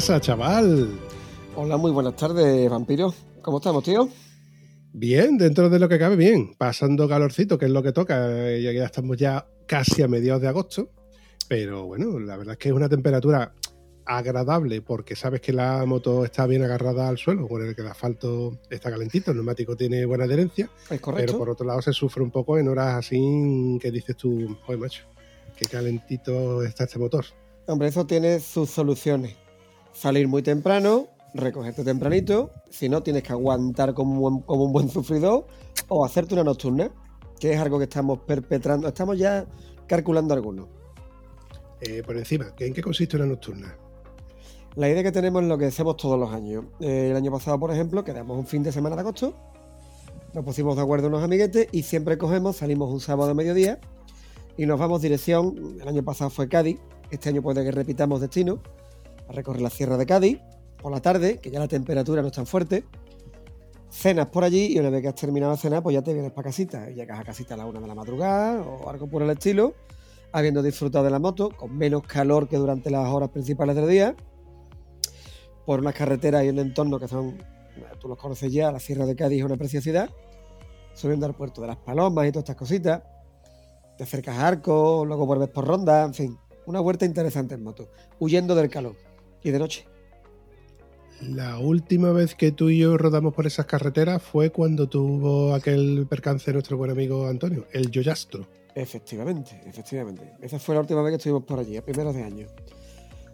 Pasa, chaval? Hola, muy buenas tardes, vampiro. ¿Cómo estamos, tío? Bien, dentro de lo que cabe, bien. Pasando calorcito, que es lo que toca. Ya que ya estamos ya casi a mediados de agosto. Pero bueno, la verdad es que es una temperatura agradable porque sabes que la moto está bien agarrada al suelo, por el que el asfalto está calentito, el neumático tiene buena adherencia. Es correcto. Pero por otro lado se sufre un poco en horas así que dices tú, joder, macho, qué calentito está este motor. Hombre, eso tiene sus soluciones. Salir muy temprano, recogerte tempranito, si no tienes que aguantar como un buen, como un buen sufridor, o hacerte una nocturna, que es algo que estamos perpetrando, estamos ya calculando algunos. Eh, por encima, ¿en qué consiste una nocturna? La idea que tenemos es lo que hacemos todos los años. Eh, el año pasado, por ejemplo, quedamos un fin de semana de agosto, nos pusimos de acuerdo unos amiguetes y siempre cogemos, salimos un sábado de mediodía y nos vamos dirección, el año pasado fue Cádiz, este año puede que repitamos destino, a recorrer la Sierra de Cádiz por la tarde, que ya la temperatura no es tan fuerte. Cenas por allí y una vez que has terminado de cenar, pues ya te vienes para casita. Llegas a casita a la una de la madrugada o algo por el estilo, habiendo disfrutado de la moto, con menos calor que durante las horas principales del día, por unas carreteras y un entorno que son, tú los conoces ya, la Sierra de Cádiz es una preciosidad, subiendo al puerto de las Palomas y todas estas cositas. Te acercas a Arco, luego vuelves por Ronda, en fin, una huerta interesante en moto, huyendo del calor y de noche. La última vez que tú y yo rodamos por esas carreteras fue cuando tuvo aquel percance nuestro buen amigo Antonio, el Yoyastro. Efectivamente, efectivamente. Esa fue la última vez que estuvimos por allí, a primeros de año.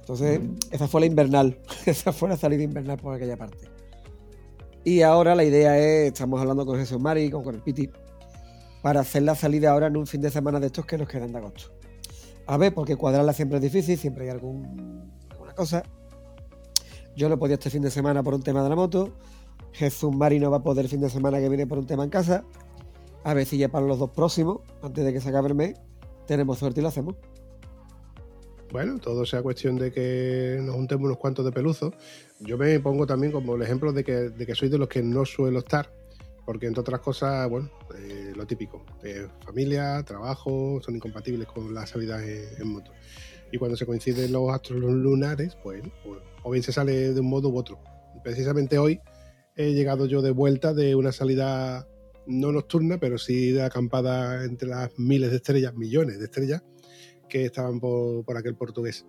Entonces, esa fue la invernal. esa fue la salida invernal por aquella parte. Y ahora la idea es, estamos hablando con Jesús Mari, con, con el Piti, para hacer la salida ahora en un fin de semana de estos que nos quedan de agosto. A ver, porque cuadrarla siempre es difícil, siempre hay algún, alguna cosa. Yo no podía este fin de semana por un tema de la moto. Jesús Mari no va a poder el fin de semana que viene por un tema en casa. A ver si ya para los dos próximos, antes de que se acabe el mes, tenemos suerte y lo hacemos. Bueno, todo sea cuestión de que nos juntemos unos cuantos de peluzos. Yo me pongo también como el ejemplo de que, de que soy de los que no suelo estar, porque entre otras cosas, bueno, eh, lo típico, eh, familia, trabajo, son incompatibles con la salida en, moto. Y cuando se coinciden los astros lunares, pues, o bien se sale de un modo u otro. Precisamente hoy he llegado yo de vuelta de una salida no nocturna, pero sí de acampada entre las miles de estrellas, millones de estrellas que estaban por, por aquel portugués.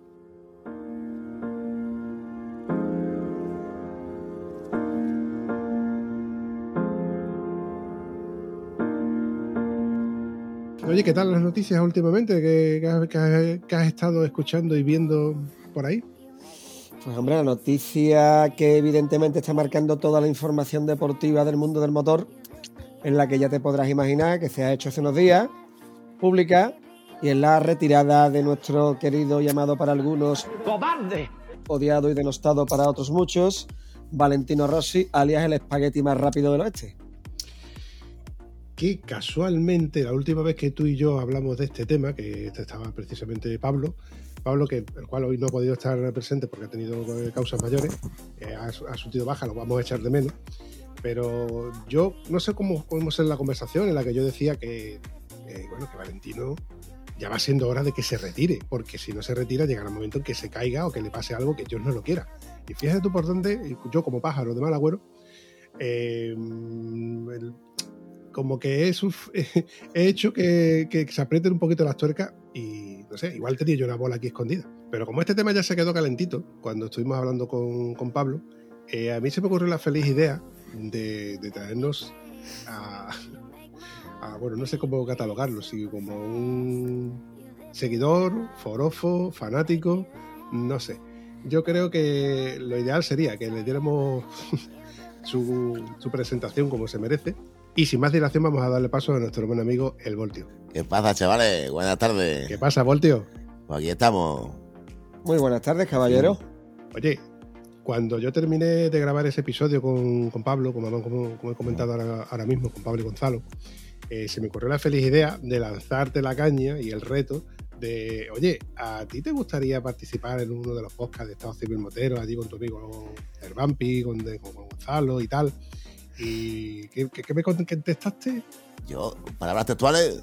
Oye, ¿qué tal las noticias últimamente que, has estado escuchando y viendo por ahí? Pues hombre, la noticia que evidentemente está marcando toda la información deportiva del mundo del motor, en la que ya te podrás imaginar que se ha hecho hace unos días, pública, y en la retirada de nuestro querido llamado para algunos ¡Cobarde! odiado y denostado para otros muchos, Valentino Rossi, alias el espagueti más rápido del oeste que casualmente la última vez que tú y yo hablamos de este tema, que estaba precisamente Pablo, Pablo, que el cual hoy no ha podido estar presente porque ha tenido causas mayores, eh, ha, ha baja, lo vamos a echar de menos. Pero yo no sé cómo podemos ser la conversación en la que yo decía que, eh, bueno, que Valentino ya va siendo hora de que se retire, porque si no se retira llegará un momento en que se caiga o que le pase algo que Dios no lo quiera. Y fíjate tú por dónde, yo como pájaro de mal agüero, eh, el, como que he, he hecho que, que, se aprieten un poquito las tuercas y no sé, igual tenía yo una bola aquí escondida. Pero como este tema ya se quedó calentito, cuando estuvimos hablando con, con Pablo, eh, a mí se me ocurrió la feliz idea de, de traernos a, a, bueno, no sé cómo catalogarlo, si como un seguidor, forofo, fanático, no sé. Yo creo que lo ideal sería que le diéramos su, su presentación como se merece. Y sin más dilación vamos a darle paso a nuestro buen amigo El Voltio. ¿Qué pasa, chavales? Buenas tardes. ¿Qué pasa, Voltio? Pues aquí estamos. Muy buenas tardes, caballero. Oye, cuando yo terminé de grabar ese episodio con, con Pablo, como, como, como, he comentado ahora, ahora, mismo, con Pablo y Gonzalo, eh, se me ocurrió la feliz idea de lanzarte la caña y el reto de, oye, ¿a ti te gustaría participar en uno de los podcasts de Estado Civil Motero, allí con tu amigo el Vampi, con, con Gonzalo y tal? ¿Y qué, qué, qué me contestaste? Yo, palabras textuales,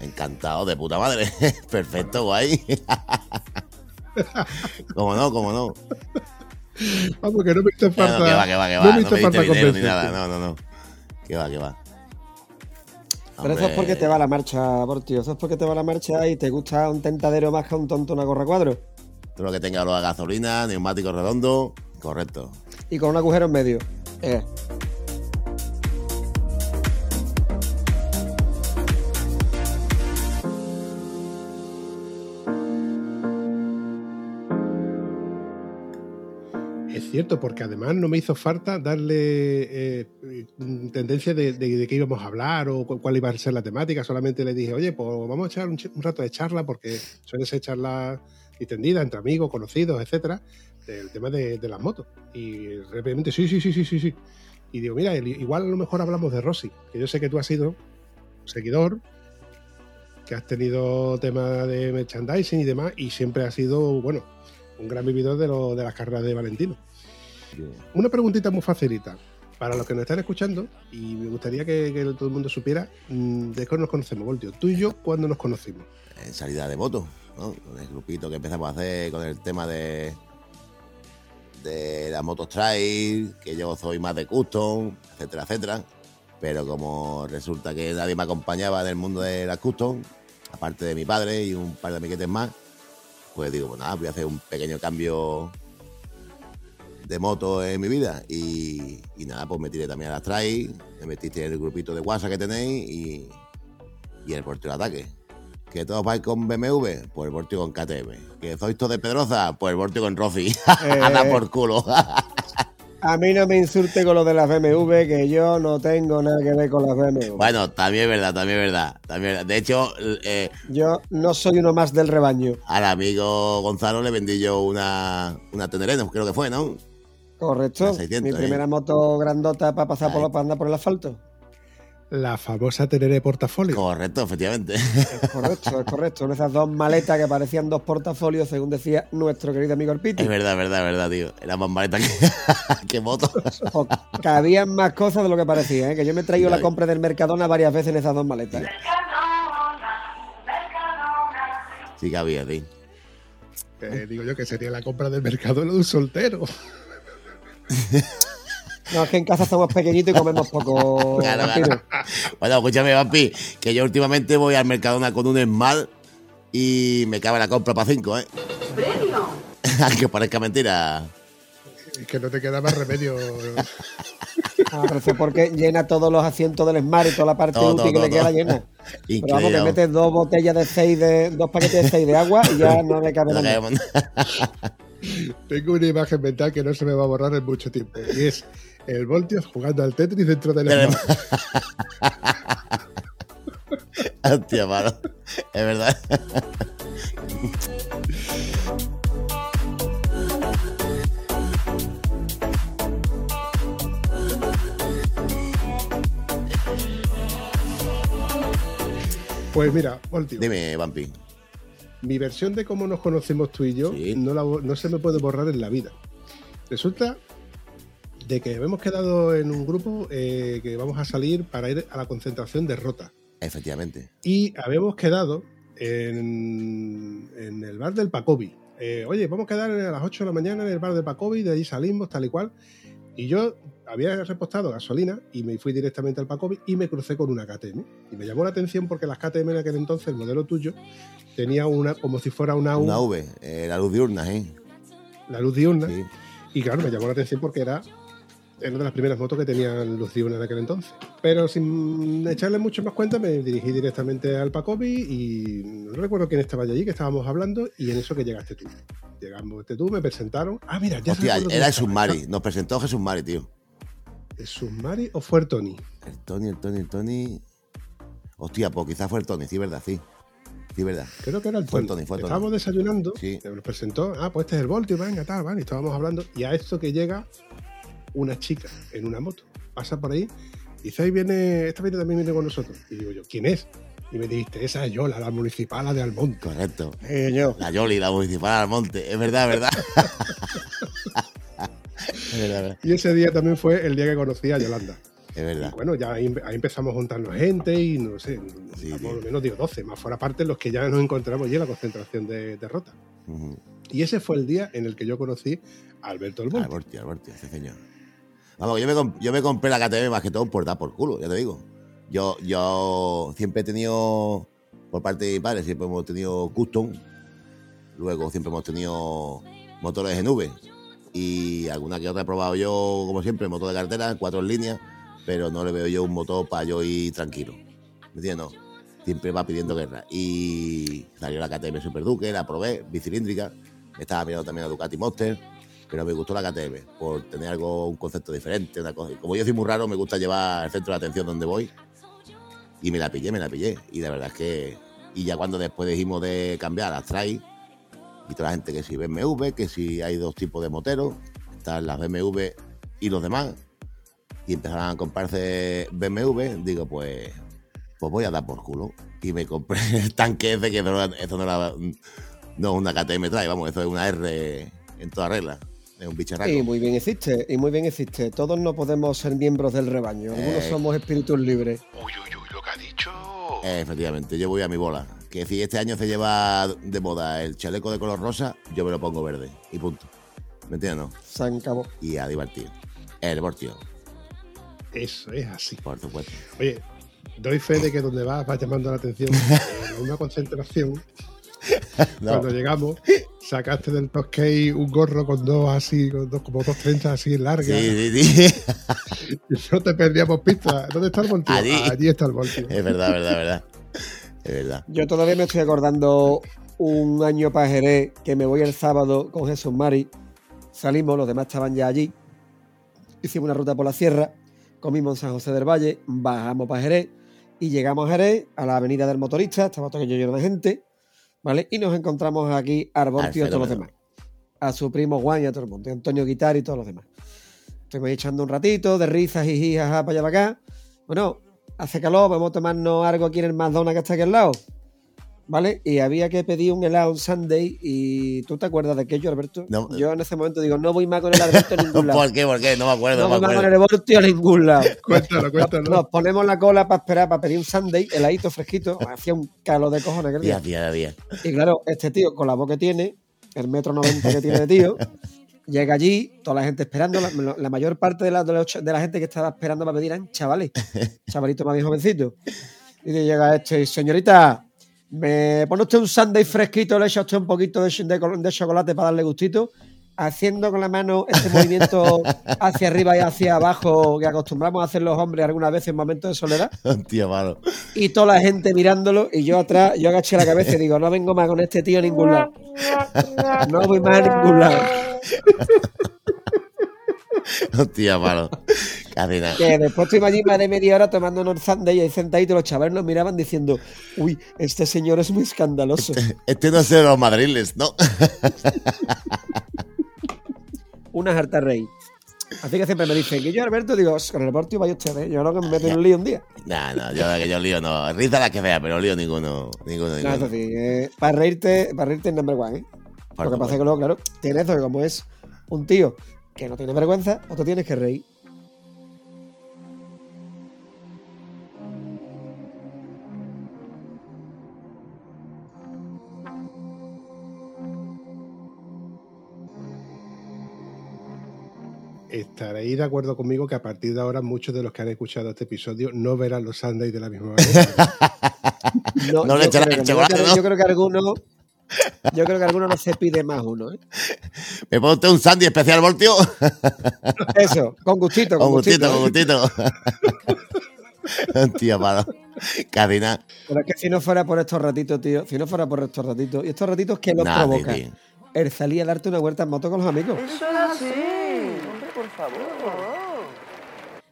encantado, de puta madre. Perfecto, guay. como no, como no. Vamos, que no me hizo falta. No, que va, que va, que va. No me No, hizo falta dinero ni nada. No, no, no. Que va, que va. Pero eso es porque te va la marcha, Portio. Eso es porque te va la marcha y te gusta un tentadero más que un tonto una gorra cuadro. Todo lo que tenga olor a gasolina, neumático redondo, correcto. Y con un agujero en medio. Eh. Cierto, porque además no me hizo falta darle eh, tendencia de, qué íbamos a hablar o cuál iba a ser la temática. Solamente le dije, oye, pues vamos a echar un, rato de charla, porque suele ser charla distendida entre amigos, conocidos, etcétera, del tema de, las motos. Y rápidamente, sí, sí, sí, sí, sí, sí. Y digo, mira, igual a lo mejor hablamos de Rossi, que yo sé que tú has sido seguidor, que has tenido tema de merchandising y demás, y siempre has sido, bueno, un gran vividor de, lo, de las carreras de Valentino. Una preguntita muy facilita. Para los que nos están escuchando, y me gustaría que, que todo el mundo supiera mm, de qué nos conocemos, Voltio. Tú y yo, ¿cuándo nos conocimos? En salida de moto, ¿no? Con el grupito que empezamos a hacer con el tema de de las motos trail, que yo soy más de custom, etcétera, etcétera. Pero como resulta que nadie me acompañaba en el mundo de las custom, aparte de mi padre y un par de amiguetes más, pues digo, pues nada, voy a hacer un pequeño cambio de moto en mi vida. Y, y nada, pues me tiré también a las trail, me metiste en el grupito de WhatsApp que tenéis y, y el portero de ataque. Que todos vais con BMW, pues el Vortio con KTM. Que sois todos de Pedroza, pues el Vortio con Rossi. Eh. Anda por culo. A mí no me insulte con lo de las BMW, que yo no tengo nada que ver con las BMW. bueno, también es verdad, también es verdad. También es verdad. De hecho, eh, Yo no soy uno más del rebaño. al amigo Gonzalo le vendí yo una, una creo que fue, ¿no? Correcto. Una 600, Mi primera eh. moto grandota para pasar por, para andar por el asfalto. La famosa Teneré Portafolio. Correcto, efectivamente. Es correcto, es correcto. Con esas dos maletas que parecían dos portafolios, según decía nuestro querido amigo el Piti. es verdad, es verdad, es verdad, tío. Era más maleta que, que moto. O cabían más cosas de lo que parecía, ¿eh? que yo me he traído la compra del Mercadona varias veces en esas dos maletas. Sí que había, sí. Eh, digo yo que sería la compra del mercado de un soltero. No, es que en casa somos pequeñitos y comemos poco. Claro, claro. Bueno, escúchame, Vampi, que yo últimamente voy al Mercadona con un Smart y me cabe la compra para cinco, ¿eh? ¡Premio! Aunque parezca mentira. Es que no te queda más remedio. Ah, pero porque llena todos los asientos del Smart y toda la parte Todo, útil todo, que le queda llena. Pero vamos, que metes dos botellas de seis de. dos paquetes de seis de agua y ya no le cabe No nada. Tengo una imagen mental que no se me va a borrar en mucho tiempo. Y es el Voltios jugando al Tetris dentro del Smart. Hostia, mano. Es verdad. Pues mira, Voltio, Dime, Vampi. Mi versión de cómo nos conocemos tú y yo Sí. no, la bo- no se me puede borrar en la vida. Resulta de que hemos quedado en un grupo eh, que vamos a salir para ir a la concentración de Rota. Efectivamente. Y habíamos quedado en, en el bar del Pacobi. Eh, oye, vamos a quedar a las 8 de la mañana en el bar del Pacobi, de ahí salimos, tal y cual. Y yo había repostado gasolina y me fui directamente al Pacobi y me crucé con una KTM. Y me llamó la atención porque las KTM en aquel entonces, el modelo tuyo, tenía una como si fuera una, U, Una V, eh, la luz diurna, ¿eh? la luz diurna. Sí. Y claro, me llamó la atención porque era era una de las primeras motos que tenían luz diurna en aquel entonces. Pero sin echarle mucho más cuenta, me dirigí directamente al Pacobi y no recuerdo quién estaba allí, que estábamos hablando, y en eso que llegaste tú. Llegamos tú, me presentaron. Ah, mira, ya Hostia, era. Jesús Mari. Nos presentó Jesús Mari, tío. ¿El Submari o fue el Tony? El Tony, el Tony, el Tony. Hostia, pues quizás fue el Tony, sí, verdad, sí. Sí, verdad. Creo que era el Fue Tony. el Tony, fue el Tony. Estábamos desayunando, Sí. nos presentó, ah, pues este es el Voltio, venga, tal, vale, y estábamos hablando, y a esto que llega una chica en una moto, pasa por ahí, y dice, ahí viene, esta viene también viene con nosotros. Y digo yo, ¿quién es? Y me dijiste, esa es Yola, la municipal de Almonte. Correcto. Eh, yo. La Yoli, la municipal al monte. Es verdad, es verdad. es verdad, es verdad. Y ese día también fue el día que conocí a Yolanda. Es verdad. Y bueno, ya ahí, ahí empezamos a juntarnos gente y no sé, Sí, por lo menos digo 12, más fuera parte los que ya nos encontramos ya en la concentración de, de Rota. Ujú. Y ese fue el día en el que yo conocí a Alberto El Monte. Alberti, Alberti, sí, señor. Vamos, yo me, yo me compré la KTM más que todo por dar por culo, ya te digo. Yo, yo siempre he tenido, por parte de mi padre, siempre hemos tenido custom. Luego siempre hemos tenido motores en V. Y alguna que otra he probado yo, como siempre, motor de cartera, cuatro líneas. Pero no le veo yo un motor para yo ir tranquilo. ¿Me entiendes? Siempre va pidiendo guerra. Y salió la KTM Super Duque, la probé, bicilíndrica. Estaba mirando también la Ducati Monster pero me gustó la KTM por tener algo, un concepto diferente. Como yo soy muy raro, me gusta llevar el centro de atención donde voy. Y me la pillé, me la pillé. Y la verdad es que. Y ya cuando después dijimos de cambiar las trail, y toda la gente que si BMW, que si hay dos tipos de moteros, están las BMW y los demás, y empezaron a comprarse BMW, digo, pues, pues voy a dar por culo. Y me compré el tanque ese, que no, eso no era no es una KTM trail, vamos, eso es una R en toda regla. Es un bicharraco. Y muy bien hiciste, y muy bien hiciste. Todos no podemos ser miembros del rebaño. Algunos Eh. somos espíritus libres. Uy, uy, uy, lo que ha dicho. Eh, efectivamente, yo voy a mi bola. Que si este año se lleva de moda el chaleco de color rosa, yo me lo pongo verde. Y punto. ¿Me entiendes? no? Se acabó. Y a divertir. El Bortio, Eso es así. por supuesto. Oye, doy fe de que donde vas vas llamando la atención. En una concentración, No, cuando llegamos, sacaste del Toscay un gorro con dos así, con dos, como dos trenzas así largas. sí, sí, sí. Y no te perdíamos pista. ¿Dónde está el Voltio? Allí. Allí está el Voltio. es verdad, verdad, verdad. Es verdad. Yo todavía me estoy acordando un año para Jerez que me voy el sábado con Jesús Mari. Salimos, los demás estaban ya allí. Hicimos una ruta por la sierra, comimos en San José del Valle, bajamos para Jerez y llegamos a Jerez, a la avenida del motorista, estaba todo lleno de gente, ¿vale? Y nos encontramos aquí a Arbortio y a todos los demás. A su primo Juan y a todo el mundo, y Antonio Guitar y todos los demás. Estuvimos echando un ratito de risas, jaja, para allá para acá. Bueno, hace calor, vamos a tomarnos algo aquí en el McDonald's que está aquí al lado. ¿Vale? Y había que pedir un helado un Sunday y ¿tú te acuerdas de aquello, Alberto? No. Yo en ese momento digo, no voy más con el Alberto a ningún lado. ¿Por qué? ¿Por qué? No me acuerdo, no no, voy más con el Voltio a ningún lado. Cuéntalo, cuéntalo. Nos ponemos la cola para esperar para pedir un Sunday, heladito fresquito. Hacía un calor de cojones aquel día. Día, día, día. Y claro, este tío, con la voz que tiene, el metro noventa que tiene de tío, llega allí, toda la gente esperando, la, la mayor parte de la, de, los- de la gente que estaba esperando para pedir eran chavales, chavalitos más bien jovencitos. Y le llega este, señorita, ¿me pone usted un sundae fresquito, le echa usted un poquito de, de col- de chocolate para darle gustito? Haciendo con la mano este movimiento hacia arriba y hacia abajo que acostumbramos a hacer los hombres algunas veces en momentos de soledad Tío malo. y toda la gente mirándolo y yo atrás, yo agaché la cabeza y digo, no vengo más con este tío a ningún lado. No voy más a ningún lado. Hostia, malo. Casi nada. Que después estuvimos allí más de media hora tomando unos sundaes y ahí sentaditos los chavales nos miraban diciendo, uy, este señor es muy escandaloso. Este no es de los madriles, ¿no? Una harta rey. Así que siempre me dicen que yo, Alberto, digo, con el Portio vaya usted, ¿eh? yo no que me meto en un lío un día. No, no, yo que yo lío no. Risa la que sea, pero lío ninguno. Ninguno, No, eso sí, eh, para reírte, para reírte es number one, ¿eh? Por Lo que pasa es que luego, claro, tiene eso que como es un tío que no tiene vergüenza, o te tienes que reír. Estaréis de acuerdo conmigo que a partir de ahora muchos de los que han escuchado este episodio no verán los Sundays de la misma manera. No, No le yo echarás creo yo, creo que alguno, yo creo que alguno no se pide más uno, ¿eh? ¿Me pone usted un sandy especial, Voltio? Eso, con gustito, con, Con gustito, con gustito. gustito. Tío, malo. Casi nada. Pero es que si no fuera por estos ratitos, tío, si no fuera por estos ratitos, y estos ratitos que los Nada, provocan, tío. el salir a darte una vuelta en moto con los amigos.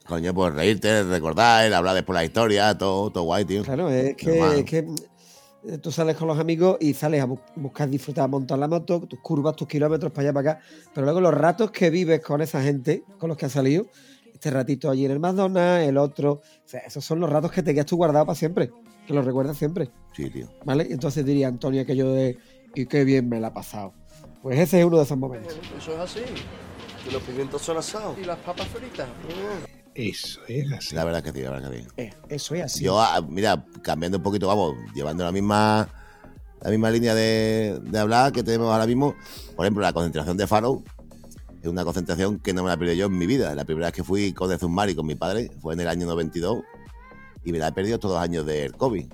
Coño, pues reírte, recordar, hablar después la historia, todo, todo guay, tío. Claro, es que, Normal. es que tú sales con los amigos y sales a bu- buscar disfrutar, montar la moto, tus curvas, tus kilómetros para allá, para acá. Pero luego los ratos que vives con esa gente, con los que has salido, este ratito allí en el McDonald's, el otro, o sea, esos son los ratos que te quedas tú guardado para siempre, que los recuerdas siempre, Sí, tío. ¿vale? Y entonces diría Antonio aquello de, y qué bien me la ha pasado. Pues ese es uno de esos momentos. Eso es así. Y los pimientos son asados. Y las papas fritas. Eso es así. La verdad que sí, la verdad que sí. Eh, eso es así. Yo, ah, mira, cambiando un poquito, vamos, llevando la misma la misma línea de, de hablar que tenemos ahora mismo. Por ejemplo, la concentración de Faro es una concentración que no me la perdí yo en mi vida. La primera vez que fui con de Zumari con mi padre fue en el año 92 y me la he perdido todos los años del COVID.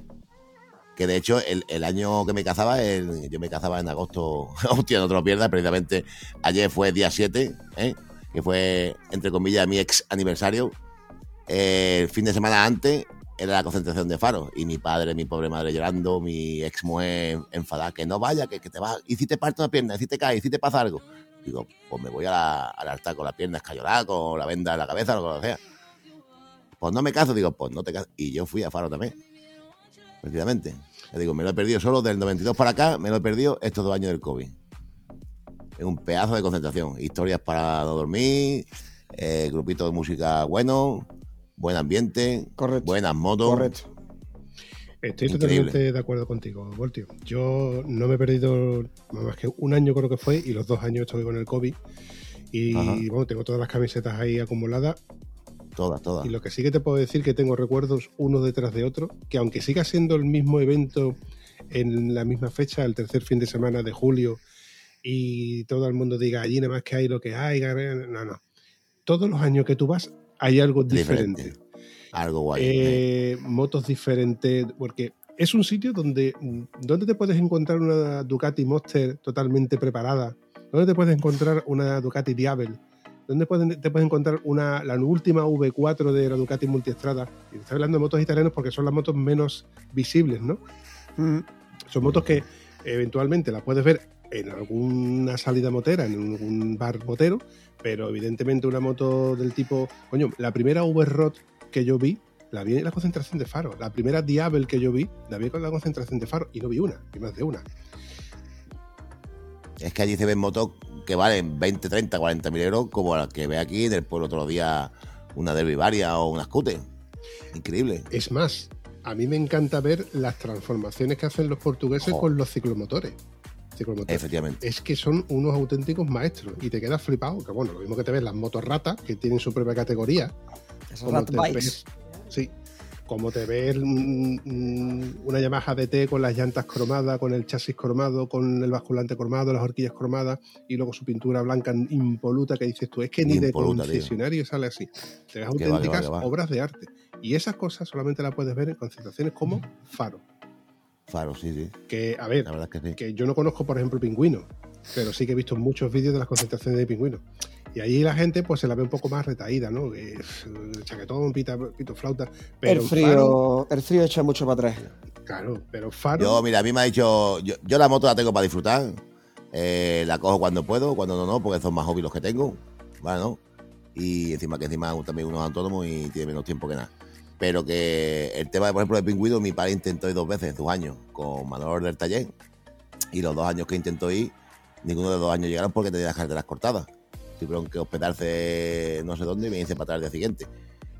Que de hecho, el, el año que me cazaba, el- yo me cazaba en agosto. Hostia, no te lo pierdas, precisamente ayer fue día 7, ¿eh? Que fue, entre comillas, mi ex aniversario. El fin de semana antes era la concentración de Faro. Y mi padre, mi pobre madre llorando, mi ex mujer enfadada, que no vaya, que, que te va. Y si te parte una pierna, y si te cae, y si te pasa algo. Digo, pues me voy a al altar con la pierna escayolada, con la venda en la cabeza, lo que sea. Pues no me caso, digo, pues no te caso. Y yo fui a Faro también. Precisamente. Le digo, me lo he perdido solo del 92 para acá, me lo he perdido estos dos años del COVID. Es un pedazo de concentración. Historias para no dormir, eh, grupito de música bueno, buen ambiente, Correcto. buenas motos. Correcto. Estoy Increíble. totalmente de acuerdo contigo, Voltio. Yo no me he perdido más que un año creo que fue y los dos años estoy con el COVID. Y Ajá. bueno, tengo todas las camisetas ahí acumuladas. Todas, todas. Y lo que sí que te puedo decir que tengo recuerdos uno detrás de otro, que aunque siga siendo el mismo evento en la misma fecha, el tercer fin de semana de julio, y todo el mundo diga allí nada más que hay lo que hay, no, no. Todos los años que tú vas hay algo diferente. Diferente. Algo guay. Eh, motos diferentes, porque es un sitio donde, donde te puedes encontrar una Ducati Monster totalmente preparada, donde te puedes encontrar una Ducati Diabel, donde pueden- te puedes encontrar una, la última V4 de la Ducati Multiestrada. Y estoy hablando de motos italianas porque son las motos menos visibles, ¿no? Mm. Son motos que eventualmente las puedes ver en alguna salida motera, en algún bar motero, pero evidentemente una moto del tipo, coño, la primera V-Rod que yo vi, la vi en la concentración de Faro. La primera Diabel que yo vi, la vi con la concentración de Faro y no vi una, vi más de una. Es que allí se ven motos que valen 20, 30, 40 mil euros, como las que ve aquí en el pueblo otro día una Derby Varia o una Scooter. Increíble. Es más, a mí me encanta ver las transformaciones que hacen los portugueses Jo. con los ciclomotores. Efectivamente. es que son unos auténticos maestros y te quedas flipado. Que bueno, lo mismo que te ves las motos ratas, que tienen su propia categoría. Rat te bikes. ves- sí, como te ves mm, mm, una Yamaha DT con las llantas cromadas, con el chasis cromado, con el basculante cromado, las horquillas cromadas y luego su pintura blanca impoluta que dices tú, es que ni Impoluta, de tío. concesionario sale así. Te ves Que va, que va, auténticas que va. obras de arte. Y esas cosas solamente las puedes ver en concentraciones como Faro. Faro, sí, sí. Que, a ver, La verdad es que sí. que yo no conozco, por ejemplo, Pingüino, pero sí que he visto muchos vídeos de las concentraciones de Pingüino. Y ahí la gente pues se la ve un poco más retaída, ¿no? Que, eh, chaquetón, pita, pito flauta. Pero el frío, Faro, el frío echa mucho para atrás. claro, pero Faro, Yo, mira, a mí me ha dicho, yo, yo la moto la tengo para disfrutar, eh, la cojo cuando puedo, cuando no, no, porque son más hobbies los que tengo, ¿vale? ¿no? Y encima que encima también uno es autónomo y tiene menos tiempo que nada. Pero que el tema, de, por ejemplo, de Pingüino, mi padre intentó ir dos veces en sus años con Manolo del taller y los dos años que intentó ir, ninguno de los dos años llegaron porque tenía las carreteras cortadas. Tuvieron que hospedarse no sé dónde y me hice para atrás al día siguiente.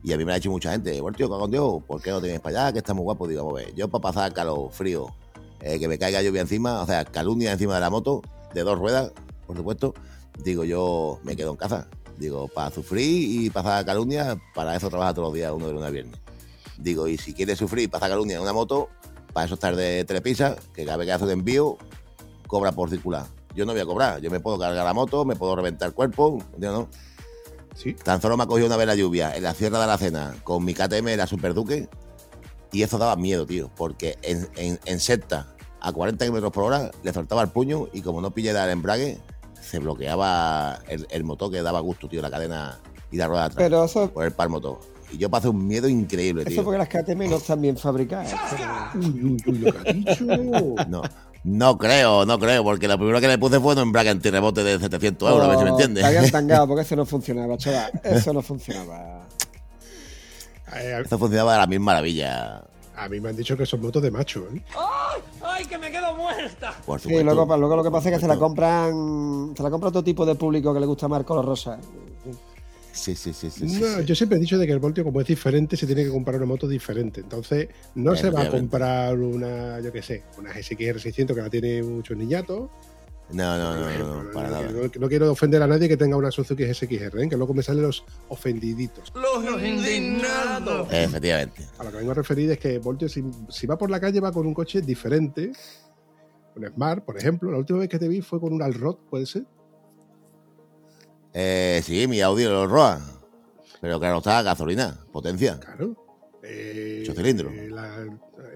Y a mí me ha dicho mucha gente, bueno, tío, con Dios, ¿por qué no te vienes para allá? Que está muy guapo. Digo, yo para pasar calor, frío, eh, que me caiga lluvia encima, o sea, calumnia encima de la moto, de dos ruedas, por supuesto, digo, yo me quedo en casa. Digo, para sufrir y pasar calumnia, para eso trabaja todos los días, uno de lunes a viernes. Digo, y si quieres sufrir y pasar calumnia en una moto, para eso estar de telepisa, que cada vez que hace un envío, cobra por circular. Yo no voy a cobrar, yo me puedo cargar la moto, me puedo reventar el cuerpo, no? sí, Tan solo me ha cogido una vez la lluvia en la Sierra de la Cena con mi KTM, la Super Duque, y eso daba miedo, tío, porque en, en, en secta a 40 km por hora le soltaba el puño y como no pillara el embrague, se bloqueaba el, el motor que daba gusto, tío, la cadena y la rueda de atrás Pero eso, por el par motor. Y yo pasé un miedo increíble, eso tío. porque las KTM no están bien fabricadas. uy, uy, uy, lo que ha dicho. No, no creo, no creo, porque lo primero que le puse fue un embrague antirrebote de 700 euros, a ver si me Oh, entiendes. Habían tangado porque eso no funcionaba, chaval. Eso no funcionaba. Eh, Esto funcionaba de la misma maravilla. a mí me han dicho que son motos de macho, ¿eh? ¡Ay, que me quedo muerta! Por Sí, luego, luego lo que pasa es que se la compran. Se la compra otro tipo de público que le gusta más color rosa. Sí, sí, sí, sí. sí, No, sí. Yo siempre he dicho de que el Voltio, como es diferente, se tiene que comprar una moto diferente. Entonces, no se va a comprar una, yo qué sé, una GSXR 600 que la tiene muchos niñatos. No, no, no, no, para nada. no- no quiero ofender a nadie que tenga una Suzuki GSXR, ¿eh? que luego me salen los ofendiditos. Los indignados. Efectivamente. A lo que vengo a referir es que Voltio, si, si va por la calle, va con un coche diferente. Un Smart, por ejemplo. La última vez que te vi fue con un Alrod, ¿puede ser? Eh, sí, mi audio lo roa. Pero claro, está gasolina, potencia. Claro. Eh, Ocho cilindros. eh, la-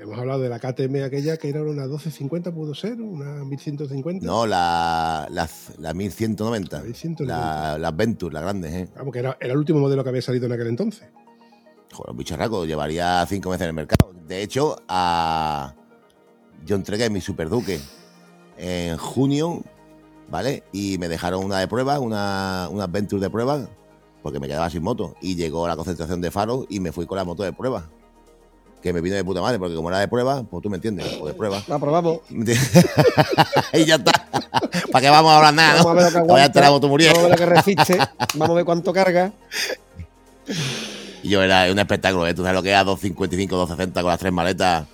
hemos hablado de la KTM aquella que era una 1250, pudo ser, una 1150. No, la, la, la 1190. La 1190. La, la Venture, la grande, ¿eh? Vamos, que era, era el último modelo que había salido en aquel entonces. Joder, un bicharraco, llevaría cinco meses en el mercado. De hecho, a... yo entregué mi Super Duque en junio, ¿vale? Y me dejaron una de prueba, una, una Adventure de prueba, porque me quedaba sin moto. Y llegó la concentración de faro y me fui con la moto de prueba. Que me vino de puta madre, porque como era de prueba, pues tú me entiendes, o de prueba. La probamos. y ya está. ¿Para qué vamos a hablar nada? Vamos a ver lo que ¿no? Voy a aguanta. la moto muriendo. Vamos a ver lo que resiste. Vamos a ver cuánto carga. Y yo era un espectáculo, ¿eh? Tú sabes lo que es a 255, 260 con las tres maletas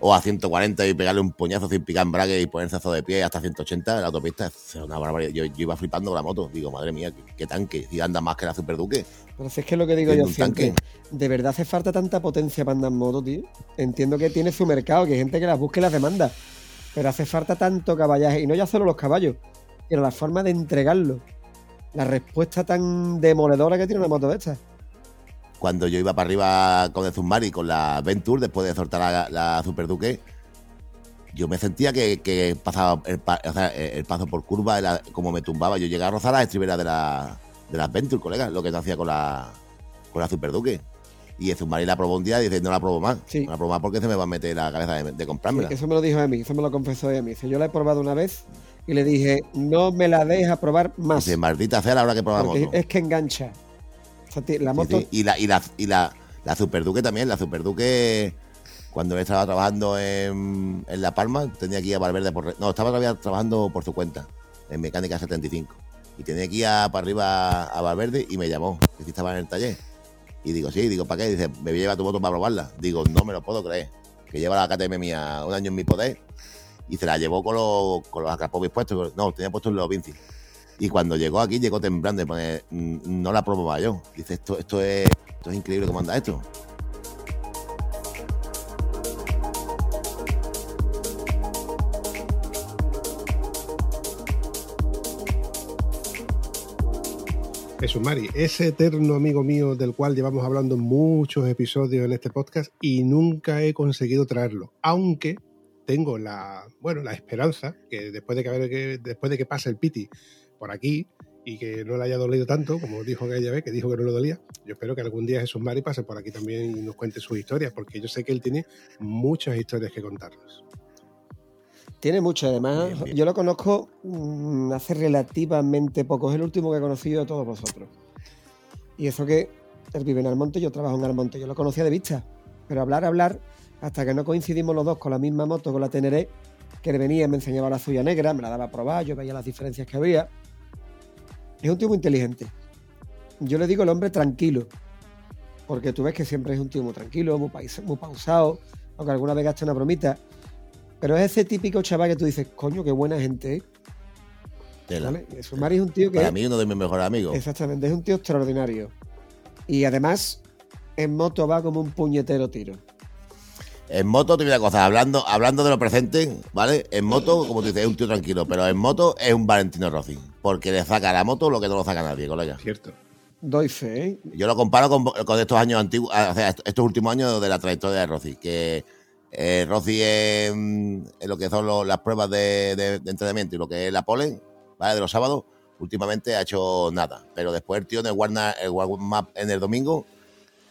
o a 140 y pegarle un puñazo sin picar embrague y ponerse de pie hasta 180 en la autopista. Es una barbaridad. Yo, yo iba flipando con la moto. Digo, madre mía, qué, qué tanque. Si anda más que la Super Duque. Pero si es que es lo que digo yo siempre. tanque. ¿De verdad hace falta tanta potencia para andar en moto, tío? Entiendo que tiene su mercado, que hay gente que las busca y las demanda. Pero hace falta tanto caballaje. Y no ya solo los caballos, sino la forma de entregarlo. La respuesta tan demoledora que tiene una moto de estas. Cuando yo iba para arriba con el Zumari, con la Venture, después de soltar la, la Super Duque, yo me sentía que, que pasaba el, pa- o sea, el paso por curva, como me tumbaba. Yo llegaba a rozar las estriberas de la, de la Venture, colega, lo que no hacía con la, con la Super Duque. Y el Zumari la probó un día y dice, no la probó más. Sí. No la probó más porque se me va a meter la cabeza de, de comprármela. Eso me lo dijo a mí, eso me lo confesó a mí. Dice, yo la he probado una vez y le dije, no me la deja probar más. Dice, maldita sea la hora que moto. es que engancha. La moto sí. Y la, y la, y la, la Super Duque también, la Super Duque, cuando estaba trabajando en, en La Palma, tenía que ir a Valverde por. No, estaba todavía trabajando por su cuenta, en Mecánica 75. Y tenía que ir a- para arriba a Valverde y me llamó, que estaba en el taller. Y digo, sí, digo, ¿para qué? Dice, me voy a llevar tu moto para probarla. Digo, no me lo puedo creer. Que lleva la KTM mía un año en mi poder y se la llevó con los, con los acapovis puestos. No, tenía puestos los Vinci. Y cuando llegó aquí, llegó temblando y pone, "Mm, no la probo más yo. Dice, esto, esto, es, increíble cómo anda esto. Jesús Mari, ese eterno amigo mío del cual llevamos hablando muchos episodios en este podcast y nunca he conseguido traerlo. Aunque tengo la, bueno, la esperanza que después de que- después de que pase el Piti por aquí y que no le haya dolido tanto, como dijo aquella vez, que dijo que no le dolía, yo espero que algún día Jesús Mari pase por aquí también y nos cuente sus historias, porque yo sé que él tiene muchas historias que contarnos. tiene mucho. Además, Bien, bien. yo lo conozco mm, hace relativamente poco. Es el último que he conocido de todos vosotros. Y eso que él vive en Almonte, yo trabajo en Almonte. Yo lo conocía de vista. Pero hablar, hablar, hasta que no coincidimos los dos con la misma moto, con la Teneré, que él venía, me enseñaba la suya negra, me la daba a probar, yo veía las diferencias que había. Es un tío muy inteligente. Yo le digo el hombre tranquilo. Porque tú ves que siempre es un tío muy tranquilo, muy, pais- muy pausado, aunque alguna vez gaste una bromita. Pero es ese típico chaval que tú dices, coño, qué buena gente, ¿eh? Es un tío que. Para mí, uno de mis mejores amigos. Exactamente, es un tío extraordinario. Y además, en moto va como un puñetero tiro. En moto, te voy a cosa, hablando, hablando de lo presente, ¿vale? En moto, como tú dices, es un tío tranquilo, pero en moto es un Valentino Rossi. Porque le saca la moto lo que no lo saca nadie, colega. Cierto. Doy fe, ¿eh? Yo lo comparo con, con estos años antiguos, o sea, est- estos últimos años de la trayectoria de Rossi, que eh, Rossi en, en lo que son lo- las pruebas de, de- de entrenamiento y lo que es la pole, ¿vale? De los sábados, últimamente ha hecho nada. Pero después el tío en el warm el warm up en el domingo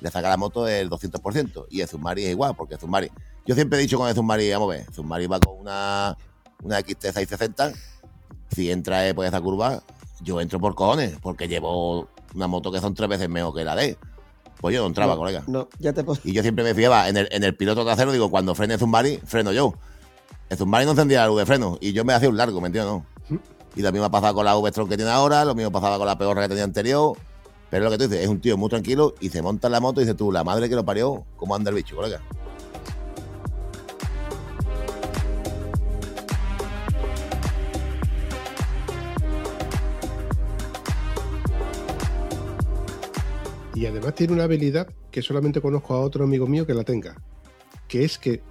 le saca la moto el 200%. Y el Zumari es igual, porque el Zumari, yo siempre he dicho con el Zumari, vamos a ver, el Zumari va con una, una XT660, si entra eh, por esa curva, yo entro por cojones, porque llevo una moto que son tres veces mejor que la de. Pues yo no entraba, colega. No, ya te Y yo siempre me fiaba en el, en el piloto trasero, digo, cuando frene Zumbari, freno yo. El Zumbari no encendía la luz de freno y yo me hacía un largo, ¿me entiendes? No? Y lo mismo ha pasado con la V-Strom que tiene ahora, lo mismo pasaba con la peorra que tenía anterior. Pero lo que tú dices, es un tío muy tranquilo y se monta en la moto y dices tú, la madre que lo parió, ¿cómo anda el bicho, colega? Y además tiene una habilidad que solamente conozco a otro amigo mío que la tenga, que es que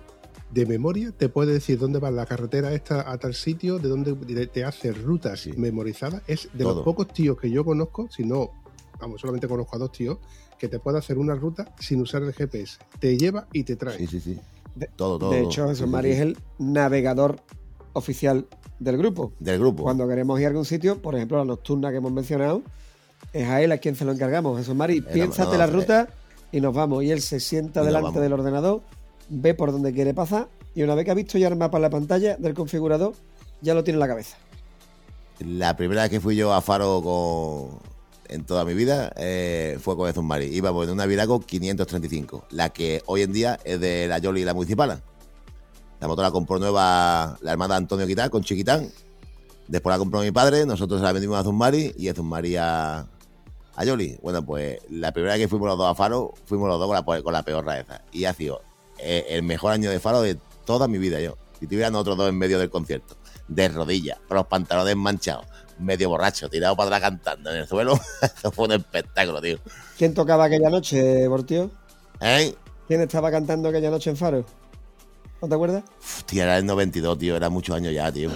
de memoria te puede decir dónde va la carretera esta a tal sitio, de dónde te hace rutas memorizadas. Es de los pocos tíos que yo conozco, si no, vamos, solamente conozco a dos tíos, que te puede hacer una ruta sin usar el GPS. Te lleva y te trae. Sí, sí, sí. todo, todo. De hecho, Jesús Mari es el navegador oficial del grupo. Del grupo. Cuando queremos ir a algún sitio, por ejemplo, la nocturna que hemos mencionado, es a él a quien se lo encargamos. Jesús Mari, piénsate la ruta y nos vamos. Y él se sienta delante del ordenador, ve por dónde quiere pasar y una vez que ha visto ya el mapa en la pantalla del configurador, ya lo tiene en la cabeza. La primera vez que fui yo a Faro con, en toda mi vida eh, fue con Jesús Mari. Íbamos en una Virago 535, la que hoy en día es de la Yoli y la Municipal. La moto la compró nueva la hermana Antonio Quitán con Chiquitán. Después la compró mi padre, nosotros la vendimos a Zumari y a Zumari a, a Yoli. Bueno, pues la primera vez que fuimos los dos a Faro, fuimos los dos con la, con la peor raeza. Y ha sido eh, el mejor año de Faro de toda mi vida yo. Si tuvieran otros dos en medio del concierto, de rodillas, con los pantalones manchados, medio borracho, tirado para atrás cantando en el suelo, eso fue un espectáculo, tío. ¿Quién tocaba aquella noche, Bortío? ¿Eh? ¿Quién estaba cantando aquella noche en Faro? ¿No te acuerdas? Tío, era el 92, tío, era muchos años ya, tío.